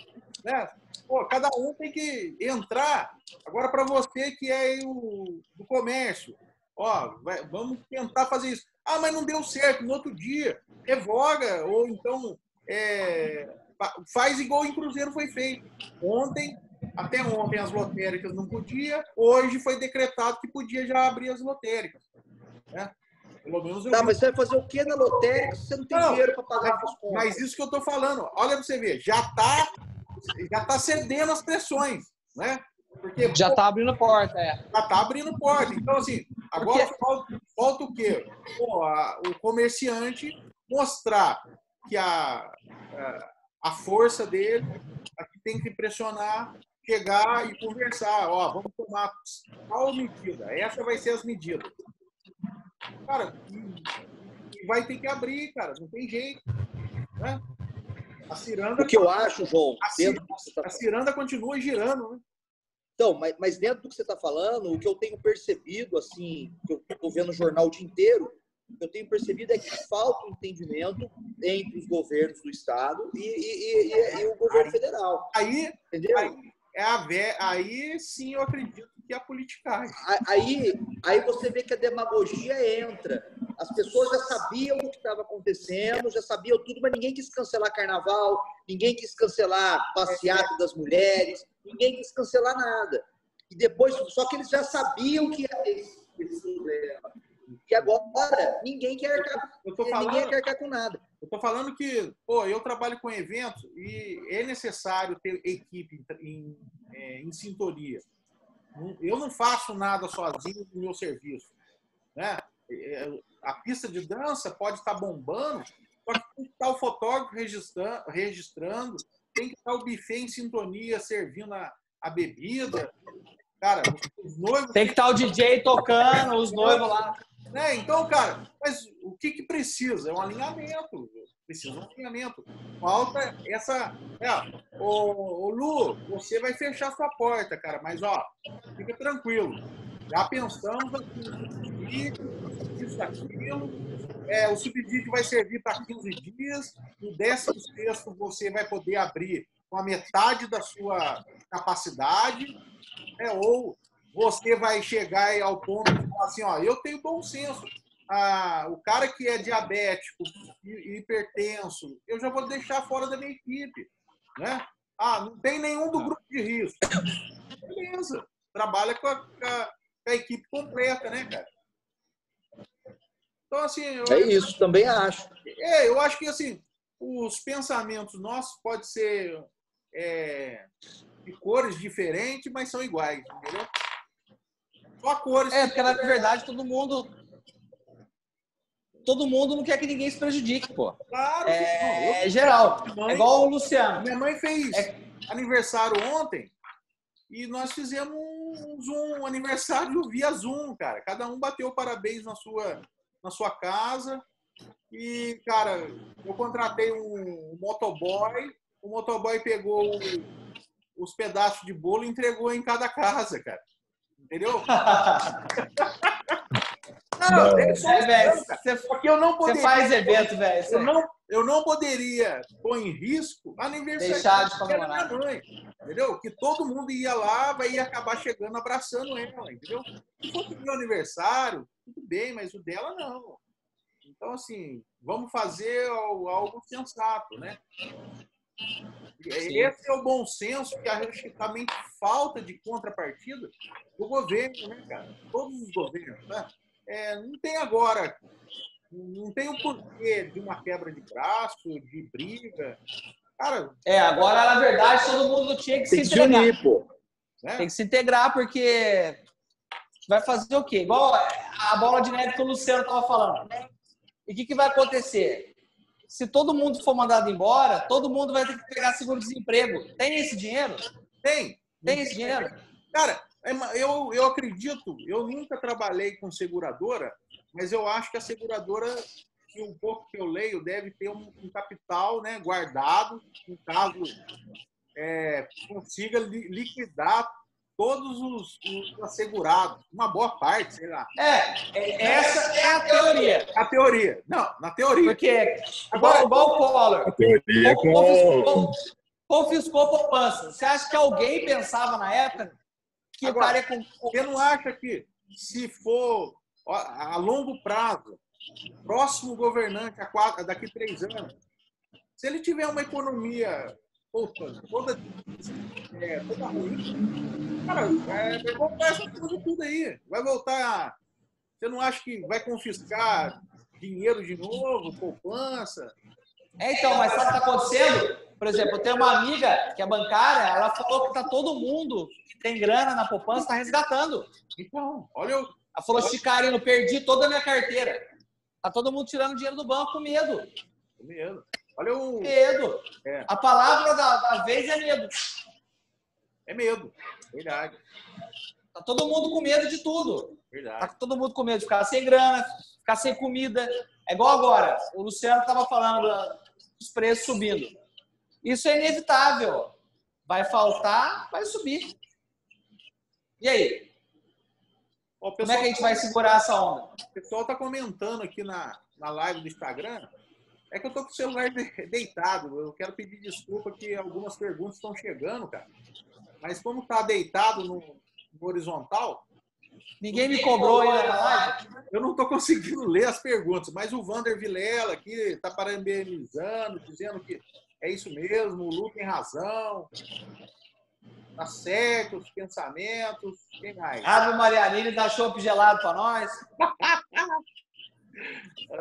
Né? Pô, cada um tem que entrar. Agora, para você que é o do comércio, ó, vai, vamos tentar fazer isso. Ah, mas não deu certo. No outro dia, revoga, ou então é, faz igual em Cruzeiro foi feito. Ontem, até ontem, as lotéricas não podia, hoje foi decretado que podia já abrir as lotéricas. Né? Pelo menos eu tá, mas você vai fazer o que na lotérica se você não tem não, dinheiro para pagar as contas? Mas isso que eu estou falando, olha para você ver, já está já tá cedendo as pressões, né? Porque, já está abrindo porta, é. Já está abrindo porta. Então, assim, agora Porque... falta, falta, o quê? Pô, a, o comerciante mostrar que a, a, a força dele, aqui tem que pressionar, chegar e conversar. Ó, vamos tomar qual medida? Essa vai ser as medidas. Cara, e, e vai ter que abrir, cara, não tem jeito. Né? A ciranda. O que eu acho, João, a, ciranda, tá a ciranda continua girando, né? Então, mas, mas, dentro do que você está falando, o que eu tenho percebido, assim, que eu estou vendo o jornal o dia inteiro, eu tenho percebido é que falta um entendimento entre os governos do Estado e, e, e, e o governo aí, federal. Aí, entendeu? Aí, é a vé... aí sim eu acredito que é a politicagem. Aí, aí você vê que a demagogia entra. As pessoas já sabiam o que estava acontecendo, já sabiam tudo, mas ninguém quis cancelar carnaval, ninguém quis cancelar passeata das mulheres, ninguém quis cancelar nada. E depois, só que eles já sabiam que esse. E agora ninguém quer arcar, eu tô falando, ninguém quer arcar com nada. Eu estou falando que, pô, eu trabalho com eventos e é necessário ter equipe em, é, em sintonia. Eu não faço nada sozinho no meu serviço. Né? É, a pista de dança pode estar bombando, só que tem que estar o fotógrafo registrando, registrando tem que estar o buffet em sintonia, servindo a, a bebida. Cara, os noivos. Tem que estar o DJ tocando, os noivos lá. Né? Então, cara, mas o que, que precisa? É um alinhamento. Precisa de um alinhamento. Falta essa. É, ô, ô, Lu, você vai fechar sua porta, cara, mas ó, fica tranquilo. Já pensamos aqui, isso, aquilo. É, o subsídio vai servir para 15 dias. No 16 você vai poder abrir com a metade da sua capacidade. É, ou você vai chegar ao ponto de falar assim, ó, eu tenho bom senso. Ah, o cara que é diabético e hipertenso, eu já vou deixar fora da minha equipe, né? Ah, não tem nenhum do grupo de risco. Beleza. Trabalha com a, com a, com a equipe completa, né, cara? Então, assim... Eu, é isso, também acho. É, eu acho que, assim, os pensamentos nossos podem ser é, de cores diferentes, mas são iguais, entendeu? Só cores. É, porque na verdade todo mundo. Todo mundo não quer que ninguém se prejudique, pô. Claro, é, é geral. Mãe, é igual o Luciano. Minha mãe fez é... aniversário ontem e nós fizemos um Zoom, um aniversário via Zoom, cara. Cada um bateu parabéns na sua, na sua casa. E, cara, eu contratei um, um motoboy. O motoboy pegou os pedaços de bolo e entregou em cada casa, cara. Entendeu? [laughs] não, é, velho, você, porque eu não poderia. Você faz evento, velho. Eu não, eu não poderia pôr em risco aniversário Deixar de comemorar. da minha mãe. Entendeu? Que todo mundo ia lá, vai ia acabar chegando abraçando ela, entendeu? Se fosse meu aniversário, tudo bem, mas o dela não. Então, assim, vamos fazer algo sensato, né? Sim. Esse é o bom senso que acho que também falta de contrapartida do governo, né, cara? Todos os governos, né? É, não tem agora, não tem o porquê de uma quebra de braço, de briga. Cara, é, agora, na verdade, todo mundo tinha que se integrar. Unir, pô. Né? Tem que se integrar, porque vai fazer o quê? Igual a bola de neve que o Luciano estava falando. E o que, que vai acontecer? Se todo mundo for mandado embora, todo mundo vai ter que pegar seguro-desemprego. Tem esse dinheiro? Tem. Tem esse dinheiro? Cara, é eu, eu acredito, eu nunca trabalhei com seguradora, mas eu acho que a seguradora, que um pouco que eu leio, deve ter um, um capital né, guardado, em caso é, consiga liquidar todos os, os, assegurados, uma boa parte, sei lá. É, é essa é a teoria. A teoria. Não, na teoria. Porque, Agora, igual, igual o Collor. A teoria é com... confiscou a poupança. Você acha que alguém pensava na época que Agora, o cara ia com... Você não acha que se for a longo prazo, próximo governante, a quatro, daqui a três anos, se ele tiver uma economia puta, toda, é, toda ruim, cara, é, vai voltar essa coisa tudo aí. Vai voltar. Você não acha que vai confiscar dinheiro de novo, poupança? É, então, mas sabe o que está acontecendo? Por exemplo, eu tenho uma amiga que é bancária, ela falou que tá todo mundo que tem grana na poupança está resgatando. Então, olha, eu, Ela falou, Chicarino, perdi toda a minha carteira. Tá todo mundo tirando dinheiro do banco com medo. medo. Olha o. Medo. É. A palavra da, da vez é medo. É medo. Verdade. Tá todo mundo com medo de tudo. Tá Verdade. todo mundo com medo de ficar sem grana, ficar sem comida. É igual agora. O Luciano estava falando dos preços subindo. Isso é inevitável. Vai faltar, vai subir. E aí? Ó, Como é que a gente vai segurar essa onda? O pessoal tá comentando aqui na, na live do Instagram. É que eu tô com o celular de- deitado. Eu quero pedir desculpa que algumas perguntas estão chegando, cara. Mas como tá deitado no, no horizontal, Ninguém me cobrou ainda na live? eu não tô [laughs] conseguindo ler as perguntas. Mas o Vander Vilela aqui tá parabenizando, dizendo que é isso mesmo, o Lu tem razão. Tá certo, os pensamentos. Quem mais? Ave Marianine dá chopp gelado pra nós. [laughs]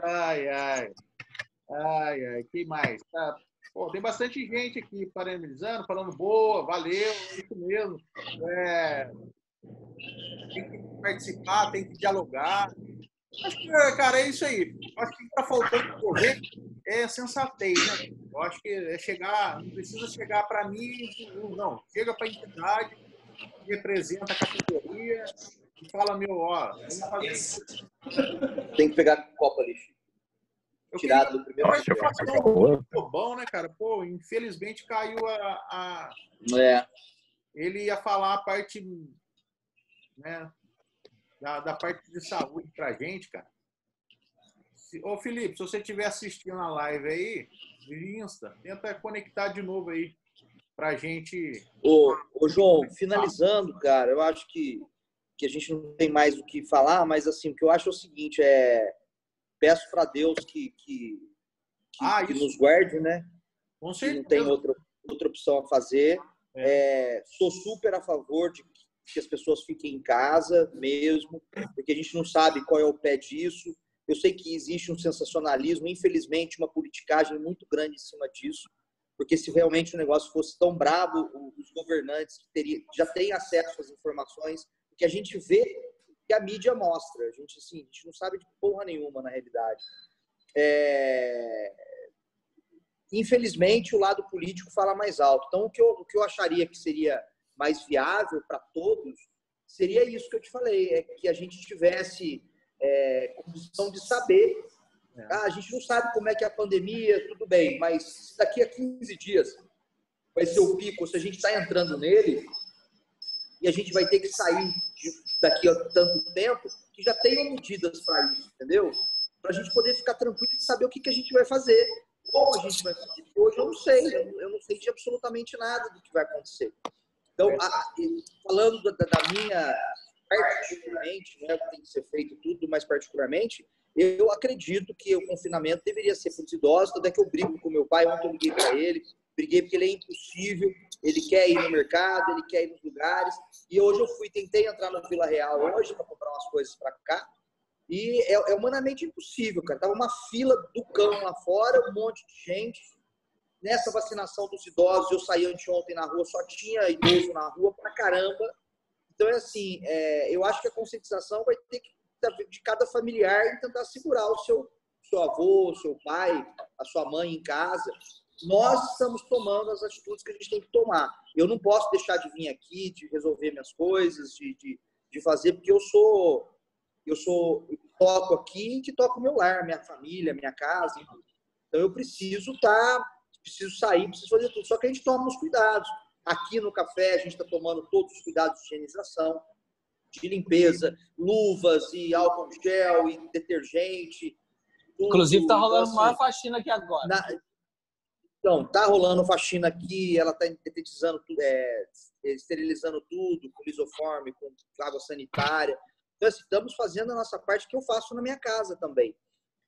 Ai, ai. Ai, ai. Quem mais? Tá, pô, tem bastante gente aqui parabenizando, falando boa, valeu, é isso mesmo. É, tem que participar, tem que dialogar. Acho que, cara, é isso aí. Acho que está faltando governo é sensatez, né? Eu acho que é chegar, não precisa chegar para mim, não. Chega para a entidade, representa a categoria e fala, meu, ó. Tem que pegar Chico. Eu tirado do primeiro Nossa, acabou. Ficou bom, né, cara? Pô, infelizmente caiu a, a- É, Ele ia falar a parte, né, da, da parte de saúde pra gente, cara. Se- ô, Felipe, se você estiver assistindo a live aí, Insta, tenta conectar de novo aí pra gente. Ô, ô, João, finalizando, cara, eu acho que, que a gente não tem mais o que falar, mas assim, o que eu acho é o seguinte, é peço para Deus que, que, que, Ah, que nos guarde, né? Com Que não certeza. tem outra, outra opção a fazer. É, sou super a favor de que as pessoas fiquem em casa mesmo, porque a gente não sabe qual é o pé disso. Eu sei que existe um sensacionalismo, infelizmente, uma politicagem muito grande em cima disso, porque se realmente o negócio fosse tão brabo, os governantes que teria, já têm acesso às informações, o que a gente vê que a mídia mostra. A gente, assim, a gente não sabe de porra nenhuma, na realidade. É, infelizmente, o lado político fala mais alto. Então, o que eu, o que eu acharia que seria mais viável para todos seria isso que eu te falei, é que a gente tivesse é, condição de saber. Ah, a gente não sabe como é que é a pandemia, tudo bem, mas daqui a 15 dias vai ser o pico, se a gente está entrando nele, e a gente vai ter que sair daqui a tanto tempo, que já tenham medidas para isso, entendeu? Para a gente poder ficar tranquilo e saber o que, que a gente vai fazer. Como a gente vai fazer. Hoje eu não sei, eu não- sei de absolutamente nada do que vai acontecer. Então, a- falando da, da minha, particularmente, né, tem que ser feito tudo, mas particularmente, eu acredito que o confinamento deveria ser para os idosos, até que eu brigo com meu pai, ontem eu liguei para ele, briguei porque ele é impossível, ele quer ir no mercado, ele quer ir nos lugares, e hoje eu fui, tentei entrar na Vila Real hoje para comprar umas coisas para cá, e é, é humanamente impossível, cara. Tava uma fila do cão lá fora, um monte de gente. Nessa vacinação dos idosos, eu saí anteontem na rua, só tinha idoso na rua pra caramba. Então, é assim, é, eu acho que a conscientização vai ter que de cada familiar tentar segurar o seu, seu avô, o seu pai, a sua mãe em casa. Nós estamos tomando as atitudes que a gente tem que tomar. Eu não posso deixar de vir aqui, de resolver minhas coisas, de, de, de fazer, porque eu sou eu sou eu toco aqui que toco o meu lar, minha família, minha casa. Então eu preciso estar, preciso sair, preciso fazer tudo. Só que a gente toma os cuidados. Aqui no café a gente está tomando todos os cuidados de higienização, de limpeza, luvas e álcool gel e detergente. tudo. Inclusive, tá rolando Então, uma assim, faxina aqui agora. na- Então, tá rolando faxina aqui, ela tá sintetizando tudo, é, esterilizando tudo, com lisoforme, com água sanitária. Então, assim, estamos fazendo a nossa parte que eu faço na minha casa também.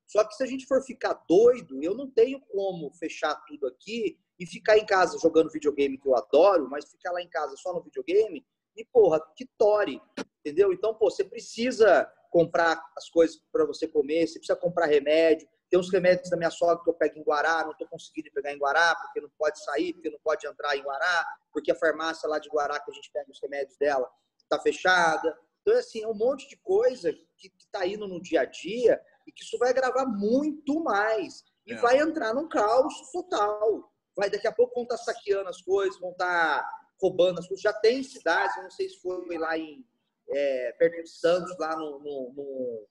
Só que se a gente for ficar doido, eu não tenho como fechar tudo aqui e ficar em casa jogando videogame que eu adoro, mas ficar lá em casa só no videogame e, porra, que tore, entendeu? Então, pô, você precisa comprar as coisas para você comer, você precisa comprar remédio. Tem uns remédios da minha sogra que eu pego em Guará, não estou conseguindo pegar em Guará, porque não pode sair, porque não pode entrar em Guará, porque a farmácia lá de Guará que a gente pega os remédios dela está fechada. Então, assim, é um monte de coisa que está indo no dia a dia e que isso vai agravar muito mais. E é. vai entrar num caos total. Vai, daqui a pouco vão estar tá saqueando as coisas, vão estar tá roubando as coisas. Já tem cidades, eu não sei se foi lá em é, perto de Santos, lá no, no, no,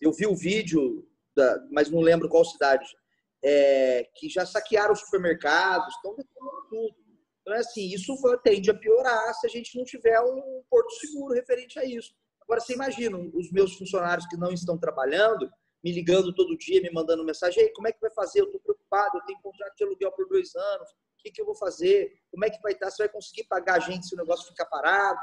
Eu vi o vídeo, da, mas não lembro qual cidade, é, que já saquearam os supermercados, estão tudo. Então, é assim, isso tende a piorar se a gente não tiver um porto seguro referente a isso. Agora, você imagina, os meus funcionários que não estão trabalhando, me ligando todo dia, me mandando mensagem, Ei, como é que vai fazer? Eu estou preocupado, eu tenho contrato de aluguel por dois anos, o que, que eu vou fazer? Como é que vai estar? Você vai conseguir pagar a gente se o negócio ficar parado?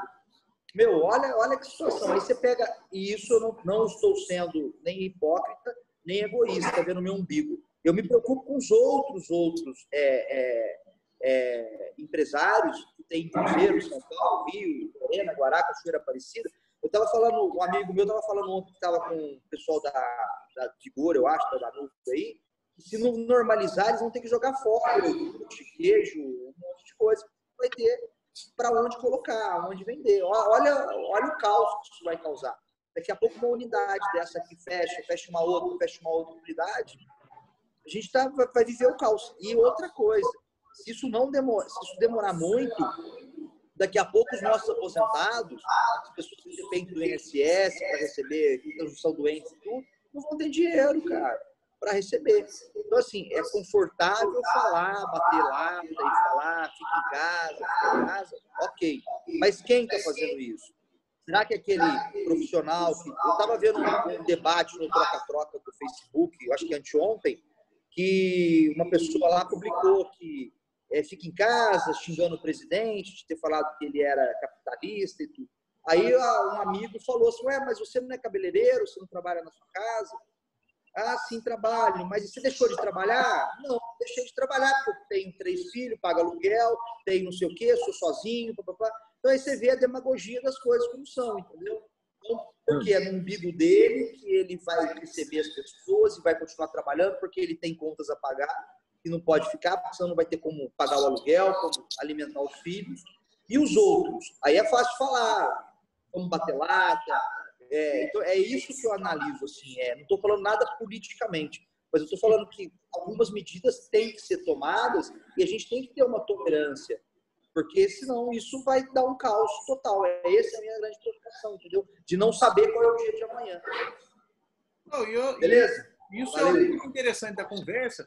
Meu, olha, olha que situação. Aí você pega, e isso eu não, não estou sendo nem hipócrita, nem egoísta, vendo meu umbigo. Eu me preocupo com os outros, outros é, é, é, empresários que têm Cruzeiro, São Paulo, Rio, Lorena, Guará, Cachoeira Aparecida. Eu estava falando, um amigo meu estava falando ontem que estava com o pessoal da, da eu acho, da Danúbio aí, se não normalizar, eles vão ter que jogar fora queijo, um monte de coisa. Vai ter para onde colocar, onde vender. Olha, olha o caos que isso vai causar. Daqui a pouco uma unidade dessa aqui fecha, fecha uma outra, fecha uma outra unidade. A gente tá, vai viver o caos. E outra coisa, se isso não demora, se isso demorar muito, daqui a pouco os nossos aposentados, as pessoas que dependem do INSS para receber transmissão doente e tudo, não vão ter dinheiro, cara para receber. Então, assim, é confortável falar, bater lá, daí falar, fica em casa, fica em casa, ok. Mas quem está fazendo isso? Será que aquele profissional que. Eu estava vendo um, debate no troca-troca do Facebook, eu acho que anteontem, que uma pessoa lá publicou que é, fica em casa xingando o presidente, de ter falado que ele era capitalista e tudo. Aí um amigo falou assim: Ué, mas você não é cabeleireiro, você não trabalha na sua casa? Ah, sim, trabalho. Mas você deixou de trabalhar? Não, deixei de trabalhar porque tenho três filhos, pago aluguel, tenho não sei o quê, sou sozinho, papapá. Então aí você vê a demagogia das coisas como são, entendeu? Então, porque é no umbigo dele que ele vai receber as pessoas e vai continuar trabalhando porque ele tem contas a pagar e não pode ficar, porque senão não vai ter como pagar o aluguel, como alimentar os filhos. E os outros? Aí é fácil falar, como bater lata, é, então, é isso que eu analiso. Assim, é, não estou falando nada politicamente, mas eu estou falando que algumas medidas têm que ser tomadas e a gente tem que ter uma tolerância, porque senão isso vai dar um caos total. É essa é a minha grande preocupação, entendeu? De não saber qual é o dia de amanhã. Não, eu, Beleza? Isso Valeu. é muito interessante da conversa,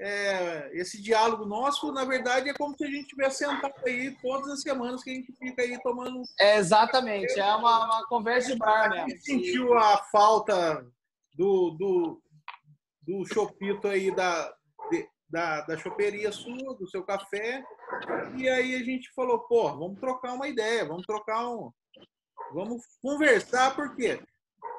é, esse diálogo nosso, na verdade, é como se a gente tivesse sentado aí todas as semanas que a gente fica aí tomando. É, exatamente, é uma, uma conversa de bar mesmo. A gente sentiu a falta do, do, do chopito aí da, da, da choperia sua, do seu café, e aí a gente falou, pô, vamos trocar uma ideia, vamos trocar um. Vamos conversar, porque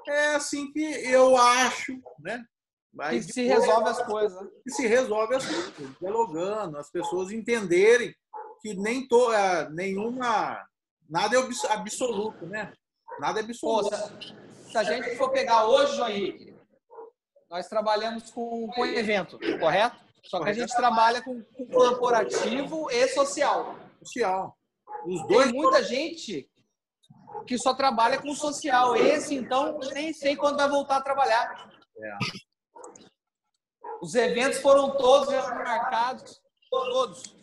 é assim que eu acho, né? Mas que se resolve as coisas. Né? Que se resolve as coisas, dialogando, as pessoas entenderem que nem to, é, nenhuma. Nada é absoluto, né? Nada é absoluto. Pô, se, se, a gente for pegar hoje, João Henrique, nós trabalhamos com, com evento, correto? Só que a gente trabalha com, com corporativo e social. Social. Os dois. Tem muita gente que só trabalha com social. Esse, então, nem sei quando vai voltar a trabalhar. É. Os eventos foram todos remarcados, todos.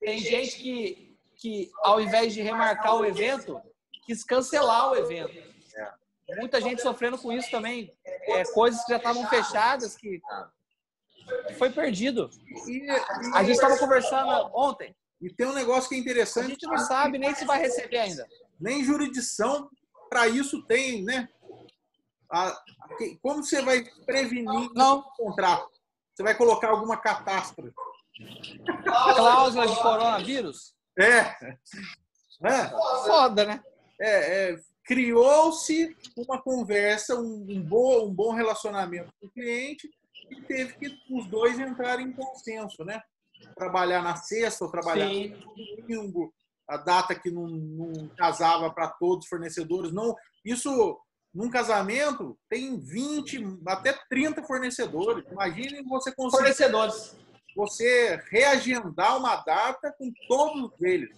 Tem gente que, que ao invés de remarcar o evento, quis cancelar o evento. É. Muita gente sofrendo com isso também. É, coisas que já estavam fechadas, que, que foi perdido. E, e, a gente estava conversando ontem. E tem um negócio que é interessante. A gente não sabe nem se vai receber ainda. Nem jurisdição para isso tem, né? A, como você vai prevenir não. contrato? Você vai colocar alguma catástrofe. Cláusula de coronavírus? É. é. Foda, né? É, é, criou-se uma conversa, um, um, bom, um bom relacionamento com o cliente e teve que os dois entrarem em consenso, né? Trabalhar na sexta ou trabalhar Sim. no domingo, a data que não, não casava para todos os fornecedores. Não, isso num casamento tem 20, até 30 fornecedores. Imagine você conseguir Fornecedores. você reagendar uma data com todos eles,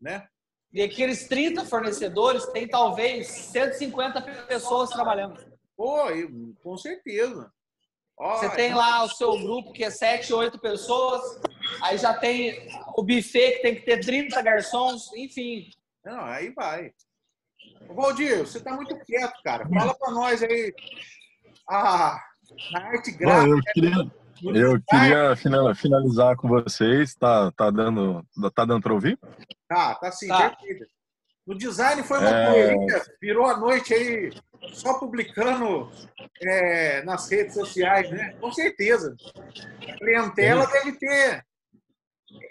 né? E aqueles 30 fornecedores tem talvez 150 pessoas trabalhando. Pô, eu- com certeza. Você tem lá o seu grupo que é 7, 8 pessoas, aí já tem o buffet que tem que ter 30 garçons, enfim. Não, aí vai. Ô, Valdir, você tá muito quieto, cara. Fala pra nós aí. Ah, na arte Bom, gráfica. eu queria, eu queria final- finalizar com vocês. Tá, tá dando, tá dando para ouvir? Tá, tá sim, Tá. perfeito. No design foi uma É. virou a noite aí só publicando é, nas redes sociais, né? Com certeza. A clientela deve ter,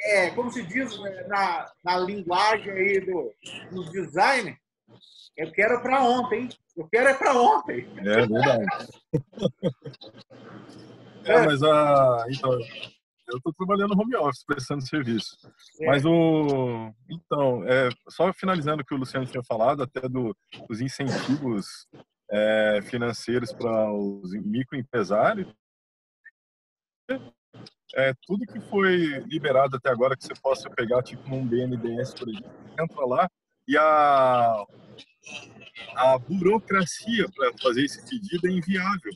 é, como se diz né, na, na linguagem aí do, do design, eu quero para ontem, eu quero é para ontem. É verdade. [laughs] É, mas a. Então, eu estou trabalhando home office, prestando serviço. É. Mas o. Então, é, só finalizando o que o Luciano tinha falado, até do, dos incentivos é, financeiros para os microempresários. É, tudo que foi liberado até agora que você possa pegar, tipo num BNDES, por exemplo, entra lá e a, a burocracia para fazer esse pedido é inviável.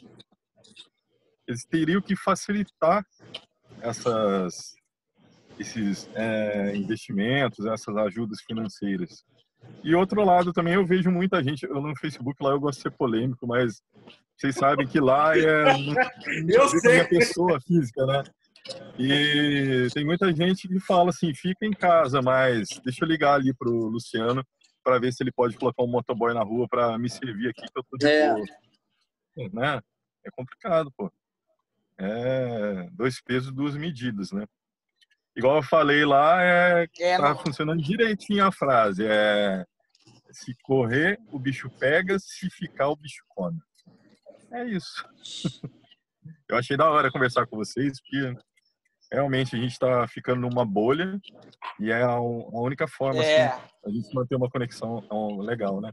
Eles teriam que facilitar essas, esses é, investimentos, essas ajudas financeiras. E outro lado também eu vejo muita gente, eu no Facebook lá eu gosto de ser polêmico, mas vocês sabem que lá é [laughs] Eu a pessoa física, né? E tem muita gente que fala assim, fica em casa, mas deixa eu ligar ali pro Luciano para ver se ele pode colocar um motoboy na rua para me servir aqui que eu tô de É. boa. Né? É complicado, pô. É dois pesos, duas medidas, né? Igual eu falei lá, é, É, tá não- funcionando direitinho a frase. É se correr, o bicho pega, se ficar, o bicho come. É isso. [laughs] Eu achei da hora conversar com vocês, porque realmente a gente está ficando numa bolha e é a, única forma é, assim, a gente manter uma conexão ó, legal, né?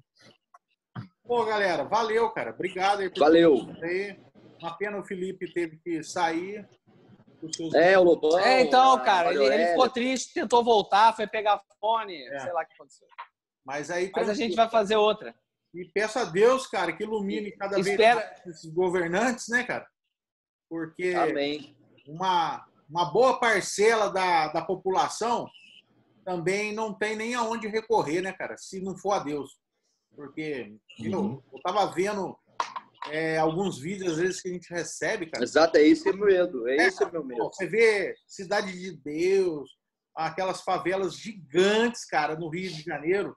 Pô, galera, valeu, cara. Obrigado aí por Valeu. aí. Uma pena o Felipe teve que sair. seus- É, o Lobão. É, então, cara, ele, ele ficou triste, tentou voltar, foi pegar fone, É. sei lá o que aconteceu. Mas aí Mas a gente vai fazer outra. E peço a Deus, cara, que ilumine cada Espera- vez mais esses governantes, né, cara? Porque Amém. uma, uma boa parcela da, da população também não tem nem aonde recorrer, né, cara? Se não for a Deus. Porque eu, eu tava vendo é, alguns vídeos, às vezes, que a gente recebe, cara. Exato, é esse é meu medo. É esse é meu medo. Você vê Cidade de Deus, aquelas favelas gigantes, cara, no Rio de Janeiro.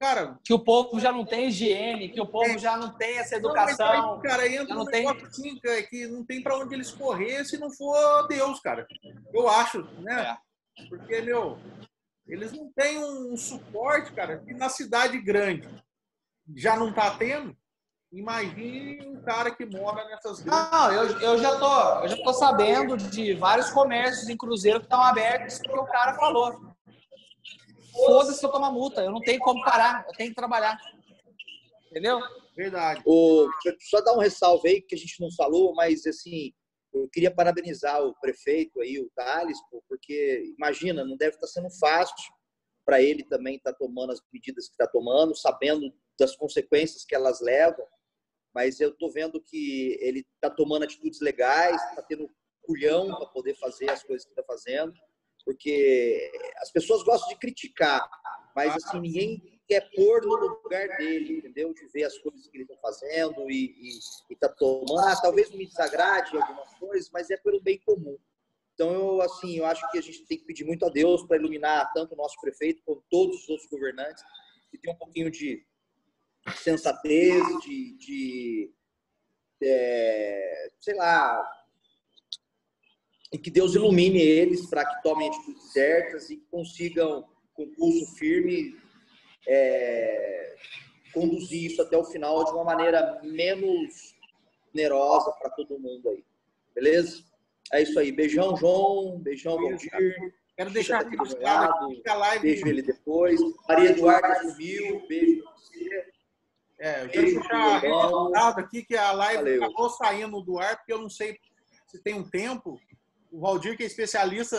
Cara, Que o povo já não tem higiene, que o povo já não tem essa Não, educação. aí, cara, entra não um tem- assim, cara, que não tem pra onde eles correr se não for Deus, cara. Eu acho, né? Porque, meu, eles não têm um suporte, cara, que na cidade grande já não tá tendo. Imagine um cara que mora nessas grandes. Não, eu, eu, já tô, eu já tô sabendo de vários comércios em Cruzeiro que estão abertos porque o cara falou. Foda-se se eu tomar multa, eu não tenho como parar, eu tenho que trabalhar. Entendeu? Verdade. O, deixa eu só dar um ressalve aí que a gente não falou, mas assim, eu queria parabenizar o prefeito aí, o Thales, porque imagina, não deve estar sendo fácil para ele também estar tomando as medidas que está tomando, sabendo das consequências que elas levam. Mas eu estou vendo que ele está tomando atitudes legais, está tendo culhão para poder fazer as coisas que está fazendo, porque as pessoas gostam de criticar, mas assim ninguém quer pôr no lugar dele, entendeu? De ver as coisas que ele está fazendo e, e, e tá tomando. Ah, talvez me desagrade algumas coisas, mas é pelo bem comum. Então, eu, assim, eu acho que a gente tem que pedir muito a Deus para iluminar tanto o nosso prefeito quanto todos os outros governantes e ter um pouquinho de sensatez, de, de é, sei lá, e que Deus ilumine eles para que tomem atitudes certas e consigam, com pulso firme, é, conduzir isso até o final de uma maneira menos onerosa para todo mundo aí. Beleza? É isso aí. Beijão, João. Beijão, Valdir. Quero deixar Fica aqui lado. que a live. Beijo ele depois. Maria Eduarda sumiu. Beijo pra você. É, eu quero Lobão. registrado aqui que a live Valeu. acabou saindo do ar, porque eu não sei se tem um tempo. O Valdir, que é especialista